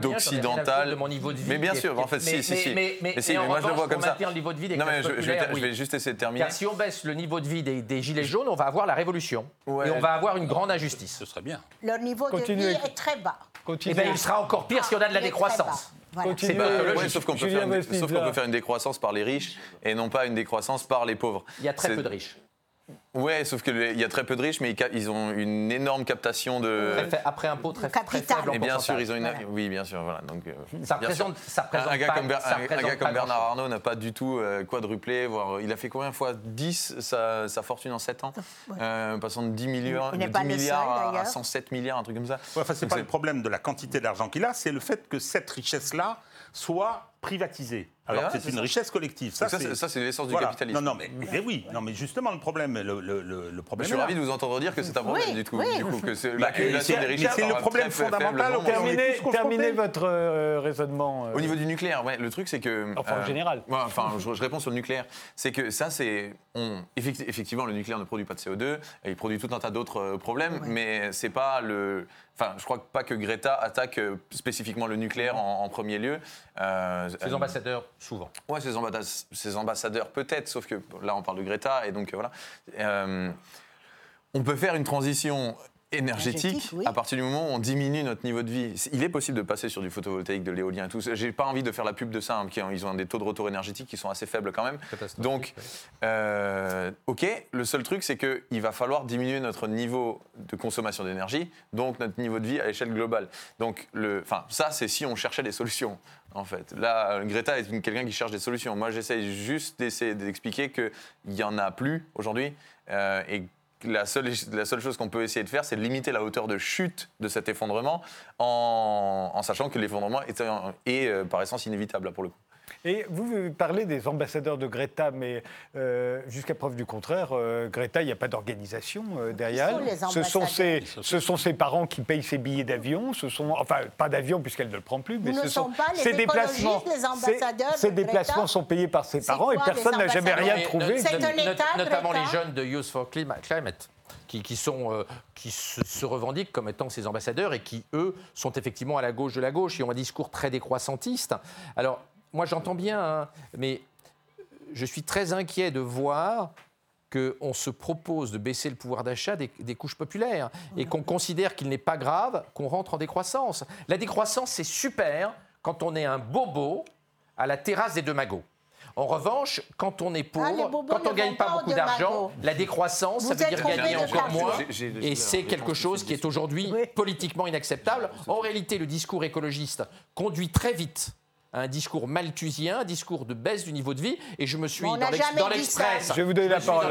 d'occidental. de mon niveau de vie. Mais bien sûr, en fait, si, si, si. Mais, mais, si, mais moi, je le vois comme ça. le niveau de vie des non, mais je, je, vais, juste essayer de terminer. Car si on baisse le niveau de vie des, gilets jaunes, on va avoir la révolution. Et on va avoir une grande injustice. Ce serait bien. Leur niveau de vie est très bas. Et eh bien, il sera encore pire si on a de la décroissance. C'est pas logique. sauf qu'on peut, peut, faire une décroissance par les riches et non pas une décroissance par les pauvres. Il y a très peu de riches. Ouais, sauf qu'il y a très peu de riches, mais ils ont une énorme captation de. après impôt très, très faible. Et bien sûr, ils ont une. Oui, bien sûr, voilà. Donc, euh, ça représente, ça un, gars comme, un, gars comme Bernard Arnault n'a pas du tout euh, quadruplé, voire il a fait combien de fois? 10 sa, sa, fortune en 7 ans, euh, passant de 10, millions, de 10 milliards à 107 milliards, un truc comme ça. Ouais, enfin, c'est pas le problème de la quantité d'argent qu'il a, c'est le fait que cette richesse-là soit privatisée. Alors c'est une richesse collective. Ça, c'est l'essence du capitalisme. Non, non, mais, oui, non, mais justement le problème, le, le, le problème. Je suis ravi de vous entendre dire que c'est un problème du tout, du coup, que c'est l'accumulation des richesses. C'est le problème fondamental. Terminez, terminez votre euh, raisonnement. Au niveau du nucléaire, ouais, le truc c'est que. Enfin, en euh, général. enfin, je, réponds sur le nucléaire. C'est que ça, c'est, effectivement, le nucléaire ne produit pas de CO2. Et il produit tout un tas d'autres euh, problèmes, mais c'est pas le Enfin, je crois pas que Greta attaque euh, spécifiquement le nucléaire en, premier lieu. Euh, ses ambassadeurs, souvent. Ouais, ses, ambassadeurs, ambassadeurs peut-être, sauf que là, on parle de Greta, et donc euh, voilà. on peut faire une transition énergétique, à partir du moment où on diminue notre niveau de vie. Il est possible de passer sur du photovoltaïque, de l'éolien et tout. J'ai pas envie de faire la pub de ça, hein, ils ont des taux de retour énergétique qui sont assez faibles quand même. Donc, euh, ok, le seul truc c'est qu'il va falloir diminuer notre niveau de consommation d'énergie, donc notre niveau de vie à l'échelle globale. Donc, le, ça c'est si on cherchait des solutions. En fait, là, Greta est quelqu'un qui cherche des solutions. Moi, j'essaie juste d'essayer d'expliquer qu'il n'y en a plus aujourd'hui euh, et la seule, chose qu'on peut essayer de faire, c'est de limiter la hauteur de chute de cet effondrement en, sachant que l'effondrement est, est, euh, par essence inévitable pour le coup. Et vous parlez des ambassadeurs de Greta, mais euh, jusqu'à preuve du contraire, euh, Greta, il n'y a pas d'organisation euh, derrière. Ce sont, ses, ce sont ses parents qui payent ses billets d'avion. Ce sont, enfin, pas d'avion puisqu'elle ne le prend plus, mais ce sont, ses déplacements. Ces déplacements sont payés par ses parents et personne n'a jamais rien trouvé. C'est un État, notamment les jeunes de Youth for Climate. qui, sont, euh, qui se, revendiquent comme étant ses ambassadeurs et qui, eux, sont effectivement à la gauche de la gauche et ont un discours très décroissantiste. Alors, moi, j'entends bien, hein, mais je suis très inquiet de voir qu'on se propose de baisser le pouvoir d'achat des, couches populaires et qu'on considère qu'il n'est pas grave qu'on rentre en décroissance. La décroissance, c'est super quand on est un bobo à la terrasse des deux magots. En revanche, quand on est pauvre, ah, quand on ne gagne pas beaucoup d'argent, la décroissance, ça veut dire gagner encore moins. Et c'est quelque chose qui est aujourd'hui politiquement inacceptable. En réalité, le discours écologiste conduit très vite un discours malthusien, un discours de baisse du niveau de vie. Et je me suis dans l'Express. Je vais vous donner la parole.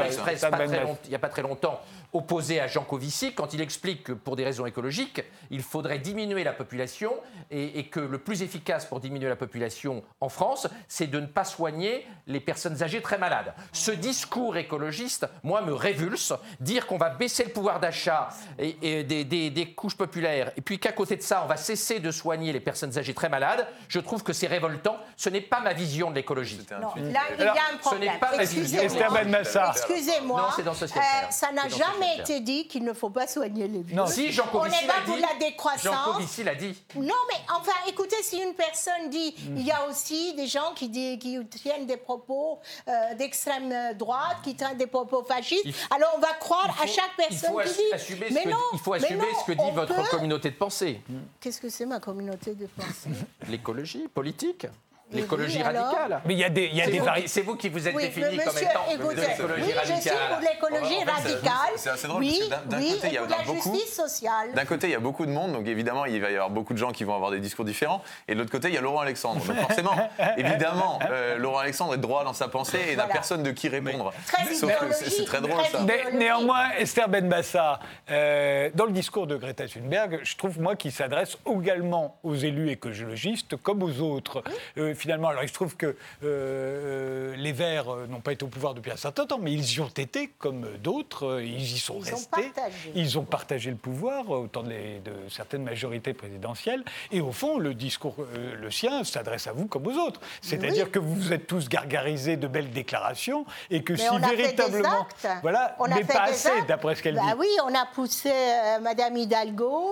Il n'y a pas très longtemps opposé à Jean Covici quand il explique que pour des raisons écologiques, il faudrait diminuer la population et, que le plus efficace pour diminuer la population en France, c'est de ne pas soigner les personnes âgées très malades. Ce discours écologiste, moi, me révulse. Dire qu'on va baisser le pouvoir d'achat et, des, couches populaires et puis qu'à côté de ça, on va cesser de soigner les personnes âgées très malades, je trouve que c'est révoltant. Ce n'est pas ma vision de l'écologie. Là, il y a un problème. Ce n'est pas ma vision. Excusez-moi. Euh, ça n'a jamais été dit qu'il ne faut pas soigner les vieux. Non, si, Jean On n'est pas pour la décroissance. Jean Covici l'a dit. Non, mais enfin, écoutez, si une personne dit, il y a aussi des gens qui, qui tiennent des propos euh, d'extrême droite, qui tiennent des propos fascistes, alors on va croire à chaque personne qui dit. mais non, il faut assumer ce que dit votre communauté de pensée. Qu'est-ce que c'est ma communauté de pensée? L'écologie politique l'écologie radicale. Mais il y a des, il y a des C'est vous qui vous êtes défini comme étant de l'écologie radicale. Oui, je suis pour l'écologie radicale. C'est assez drôle oui, d'un côté, il y a la beaucoup, justice sociale. D'un côté, il y a beaucoup de monde, donc évidemment, il va y avoir beaucoup de gens qui vont avoir des discours différents. Et de l'autre côté, il y a Laurent Alexandre. Donc forcément, évidemment, euh, Laurent Alexandre est droit dans sa pensée et n'a personne de qui répondre. c'est très drôle ça. néanmoins, Esther Benbassa, euh, dans le discours de Greta Thunberg, je trouve moi qu'il s'adresse également aux élus écologistes comme aux autres. Euh, finalement. Alors il se trouve que euh, les Verts euh, n'ont pas été au pouvoir depuis un certain temps, mais ils y ont été comme d'autres. Euh, ils y sont restés. ils ont partagé le pouvoir au temps de, de, certaines majorités présidentielles. Et au fond, le discours, le sien, s'adresse à vous comme aux autres. C'est-à-dire que vous vous êtes tous gargarisés de belles déclarations et que si véritablement, voilà, on mais pas assez, d'après ce qu'elle bah dit. Oui, on a poussé Madame Hidalgo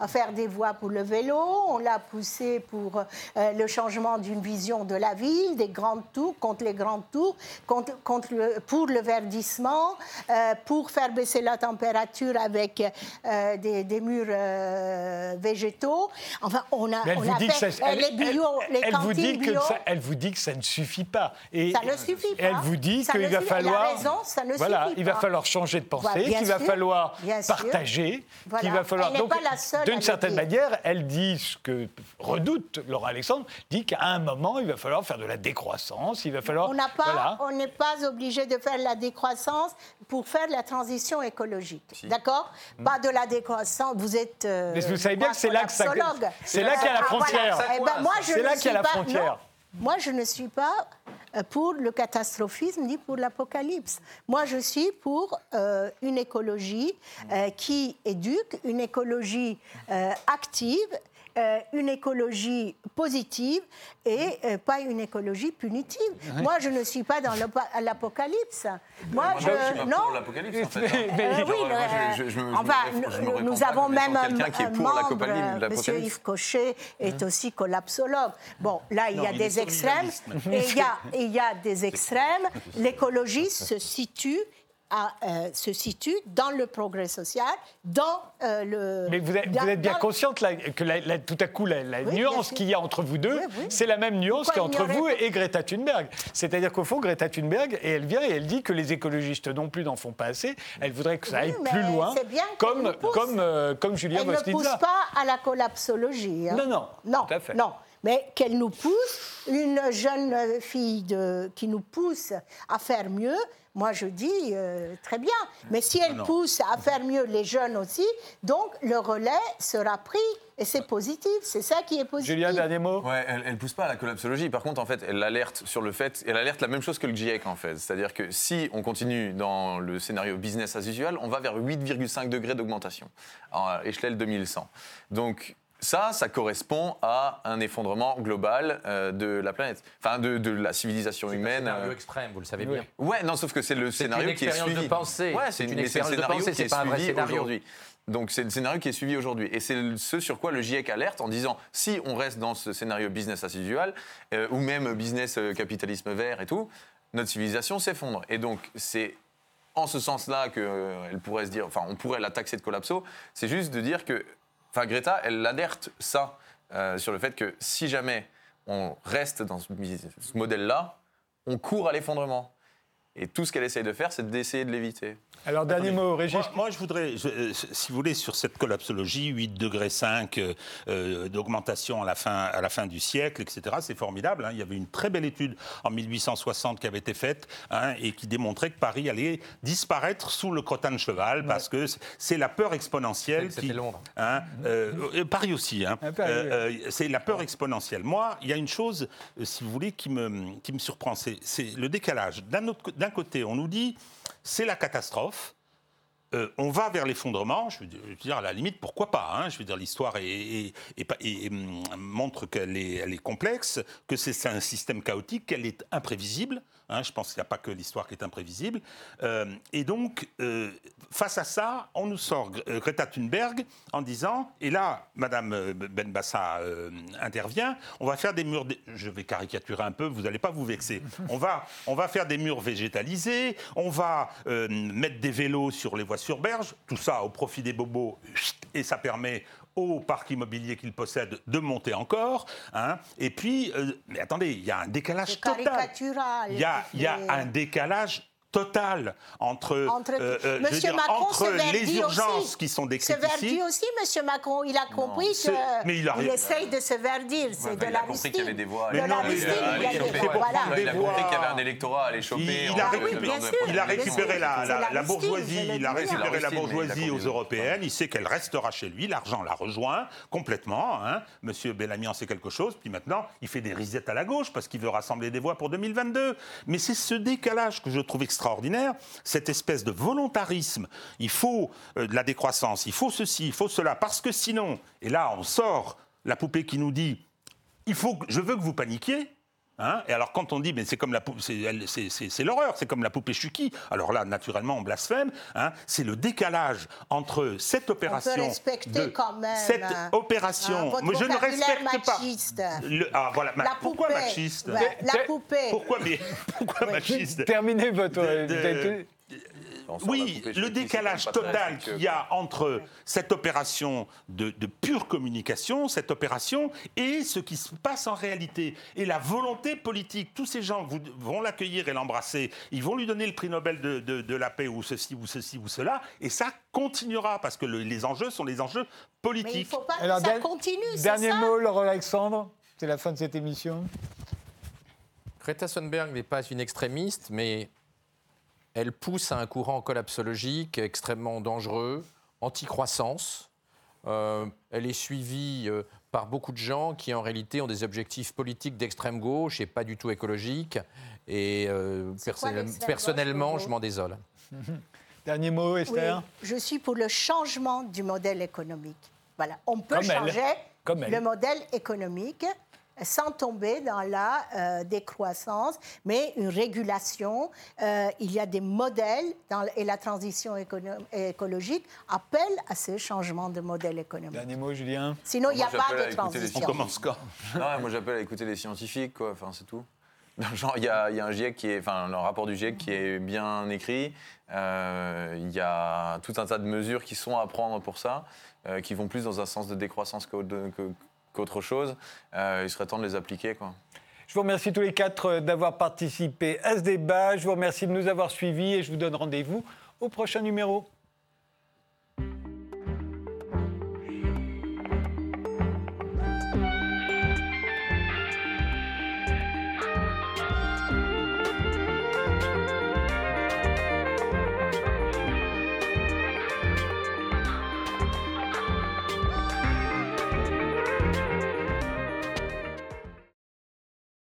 à faire des voies pour le vélo. On l'a poussé pour le changement d'une vision de la ville, des grandes tours, contre les grandes tours, contre, contre le, pour le verdissement, euh, pour faire baisser la température avec euh, des, des, murs euh, végétaux. Enfin, on a, on a fait ça, elle, les bio, elle, les elle vous dit bio. Que ça, elle vous dit que ça ne suffit pas. Et ça ne suffit pas. Elle vous dit qu'il va falloir. Elle a raison, ça ne voilà, suffit il va falloir changer de pensée, qu'il va falloir partager, qu'il va falloir. Donc, d'une certaine manière, elle dit ce que redoute Laura Alexandre, dit qu'à un moment, il va falloir faire de la décroissance, il va falloir... On n'est pas, obligé de faire la décroissance pour faire la transition écologique, d'accord hmm. Pas de la décroissance, vous êtes... Euh, Mais vous savez bien que c'est là que ça... C'est là qu'il y a la frontière. c'est là qu'il y a la frontière. Moi, je ne suis pas euh, pour le catastrophisme ni pour l'apocalypse. Moi, je suis pour euh, une écologie qui éduque, une écologie active euh, une écologie positive et euh, pas une écologie punitive. Moi, je ne suis pas dans l'apocalypse. Moi, je, je non. Pour l'apocalypse, en fait. Euh, oui, enfin, nous avons même un, qui est pour membre, Monsieur Yves Cochet est aussi collapsologue. Bon, là, il y a des extrêmes. Et il y a des extrêmes. L'écologie se situe euh, se situe dans le progrès social, dans euh, le. Mais vous êtes, bien consciente que tout à coup, la, nuance qu'il y a entre vous deux, c'est la même nuance qu'il y a entre vous et Greta Thunberg. C'est-à-dire qu'au fond, Greta Thunberg, et elle vient et elle dit que les écologistes non plus n'en font pas assez. Elle voudrait que ça aille plus loin, comme, comme, euh, comme Julien Elle ne pousse pas à la collapsologie. Hein. Non, non. Non, tout à fait. non mais qu'elle nous pousse, une jeune fille de, qui nous pousse à faire mieux, moi, je dis euh, très bien. Mais si elle pousse à faire mieux les jeunes aussi, donc le relais sera pris. Et c'est positif, c'est ça qui est positif. Julien, dernier mot Ouais, elle ne pousse pas à la collapsologie. Par contre, en fait, elle alerte sur le fait, elle alerte la même chose que le GIEC, en fait. C'est-à-dire que si on continue dans le scénario business as usual, on va vers 8,5 degrés d'augmentation à échelle 2100. Donc, ça, ça correspond à un effondrement global euh, de la planète, enfin de, de la civilisation humaine. C'est un scénario euh. extrême, vous le savez bien. Ouais, non, sauf que c'est le C'est scénario une qui est expérience suivi. de pensée. Ouais, C'est une expérience de pensée, qui c'est est pas un vrai suivi scénario. aujourd'hui. Donc c'est le scénario qui est suivi aujourd'hui. Et c'est ce sur quoi le GIEC alerte en disant si on reste dans ce scénario business as usual, euh, ou même business euh, capitalisme vert et tout, notre civilisation s'effondre. Et donc c'est en ce sens-là qu'elle pourrait se dire, enfin on pourrait la taxer de collapso, c'est juste de dire que, enfin Greta, elle alerte ça euh, sur le fait que si jamais on reste dans ce, ce modèle-là, on court à l'effondrement. Et tout ce qu'elle essaye de faire, c'est d'essayer de l'éviter. Alors, dernier mot, Régis. Moi, moi, je voudrais, je- euh, si vous voulez, sur cette collapsologie, 8 degrés 5 euh, euh, d'augmentation à, la fin- à la fin du siècle, etc., c'est formidable. hein. Il y avait une très belle étude en 1860 qui avait été faite hein, et qui démontrait que Paris allait disparaître sous le crottin de cheval parce que c'est- la peur exponentielle. C'était Londres. hein, euh, Paris aussi. hein. Ah, Paris, c'est la peur exponentielle. Moi, il y a une chose, si vous voulez, qui me, qui me surprend, c'est c'est le décalage. D'un autre d'un côté, on nous dit c'est la catastrophe. Euh, on va vers l'effondrement. Je veux dire, à la limite, pourquoi pas hein Je veux dire, l'histoire hum, montre qu'elle est, complexe, que c'est un système chaotique, qu'elle est imprévisible. hein. je pense qu'il n'y a pas que l'histoire qui est imprévisible. Euh, et donc, euh, face à ça, on nous sort Gre- Greta Thunberg en disant, et là, Madame Benbassa intervient, on va faire des murs. Je vais caricaturer un peu, vous n'allez pas vous vexer. On va, on va faire des murs végétalisés, on va mettre des vélos sur les voies sur berge, tout ça au profit des bobos, et ça permet au parc immobilier qu'ils possèdent de monter encore. hein. Et puis, euh, mais attendez, il y a un décalage total. caricatural. Il y a, il y a Mais- un décalage total entre, Entre, euh, euh, veux Monsieur dire, Macron entre se verdit les urgences aussi. qui sont Se décrites verdit ici. aussi, Monsieur Macron. Il a compris c'est- mais il a essaye de se verdir. C'est Ouais, de il la a compris qu'il y avait des voix. Mais la non, mais rustine, il a- il a compris qu'il y avait un électorat à les choper. Il, a, récupéré, la, bourgeoisie, il a récupéré la bourgeoisie aux européennes. Il sait qu'elle restera chez lui. L'argent la rejoint complètement. Hein. Monsieur Bellamy en sait quelque chose. Puis maintenant, il fait des risettes à la gauche parce qu'il veut rassembler des voix pour 2022. Mais c'est ce décalage que je trouve extraordinaire, cette espèce de volontarisme. Il faut euh, de la décroissance, il faut ceci, il faut cela, parce que sinon, et là, on sort la poupée qui nous dit il faut, je veux que vous paniquiez. Hein? Et alors quand on dit, mais c'est comme la c'est, l'horreur, c'est comme la poupée Chucky. Alors là, naturellement, on blasphème. Hein c'est le décalage entre cette opération, respecter de- quand même, cette hein, opération. votre mais je ne respecte pas. Le- ah voilà, La pourquoi poupée. machiste? La poupée. Pourquoi mais pourquoi machiste? Terminez votre. De- de- On sort oui, le décalage total qu'il y a entre cette opération de, de pure communication, cette opération, et ce qui se passe en réalité. Et la volonté politique, tous ces gens vous- vont l'accueillir et l'embrasser, ils vont lui donner le prix Nobel de, de- de la paix ou ceci ou ceci ou cela, et ça continuera parce que le- les enjeux sont les enjeux Mais il politiques. ne faut pas Alors, que ça continue, c'est Dernier ça mot, Laurent Alexandre. C'est la fin de cette émission. Greta Thunberg n'est pas une extrémiste, mais elle pousse à un courant collapsologique extrêmement dangereux, anti-croissance. Euh, elle est suivie euh, par beaucoup de gens qui, en réalité, ont des objectifs politiques d'extrême gauche et pas du tout écologiques. Et euh, quoi personnellement, je m'en désole. Dernier mot, Oui, Esther? je suis pour le changement du modèle économique. Voilà, on peut Comme elle. changer Comme elle. le modèle économique sans tomber dans la euh, décroissance, mais une régulation. Euh, il y a des modèles dans- et la transition écologique appelle à ce changement de modèle économique. Dernier mot, Julien. Sinon, il n'y a pas de les transition. On commence quand? Non, moi j'appelle à écouter les scientifiques, quoi. Enfin, c'est tout. Le Genre, il y a, il y a un GIEC qui est, enfin, un rapport du GIEC qui est bien écrit. Euh, Il y a tout un tas de mesures qui sont à prendre pour ça, euh, qui vont plus dans un sens de décroissance qu'au- de- que- qu'autre chose. Euh, il serait temps de les appliquer, quoi. Je vous remercie tous les quatre euh, d'avoir participé à ce débat. Je vous remercie de nous avoir suivis et je vous donne rendez-vous au prochain numéro.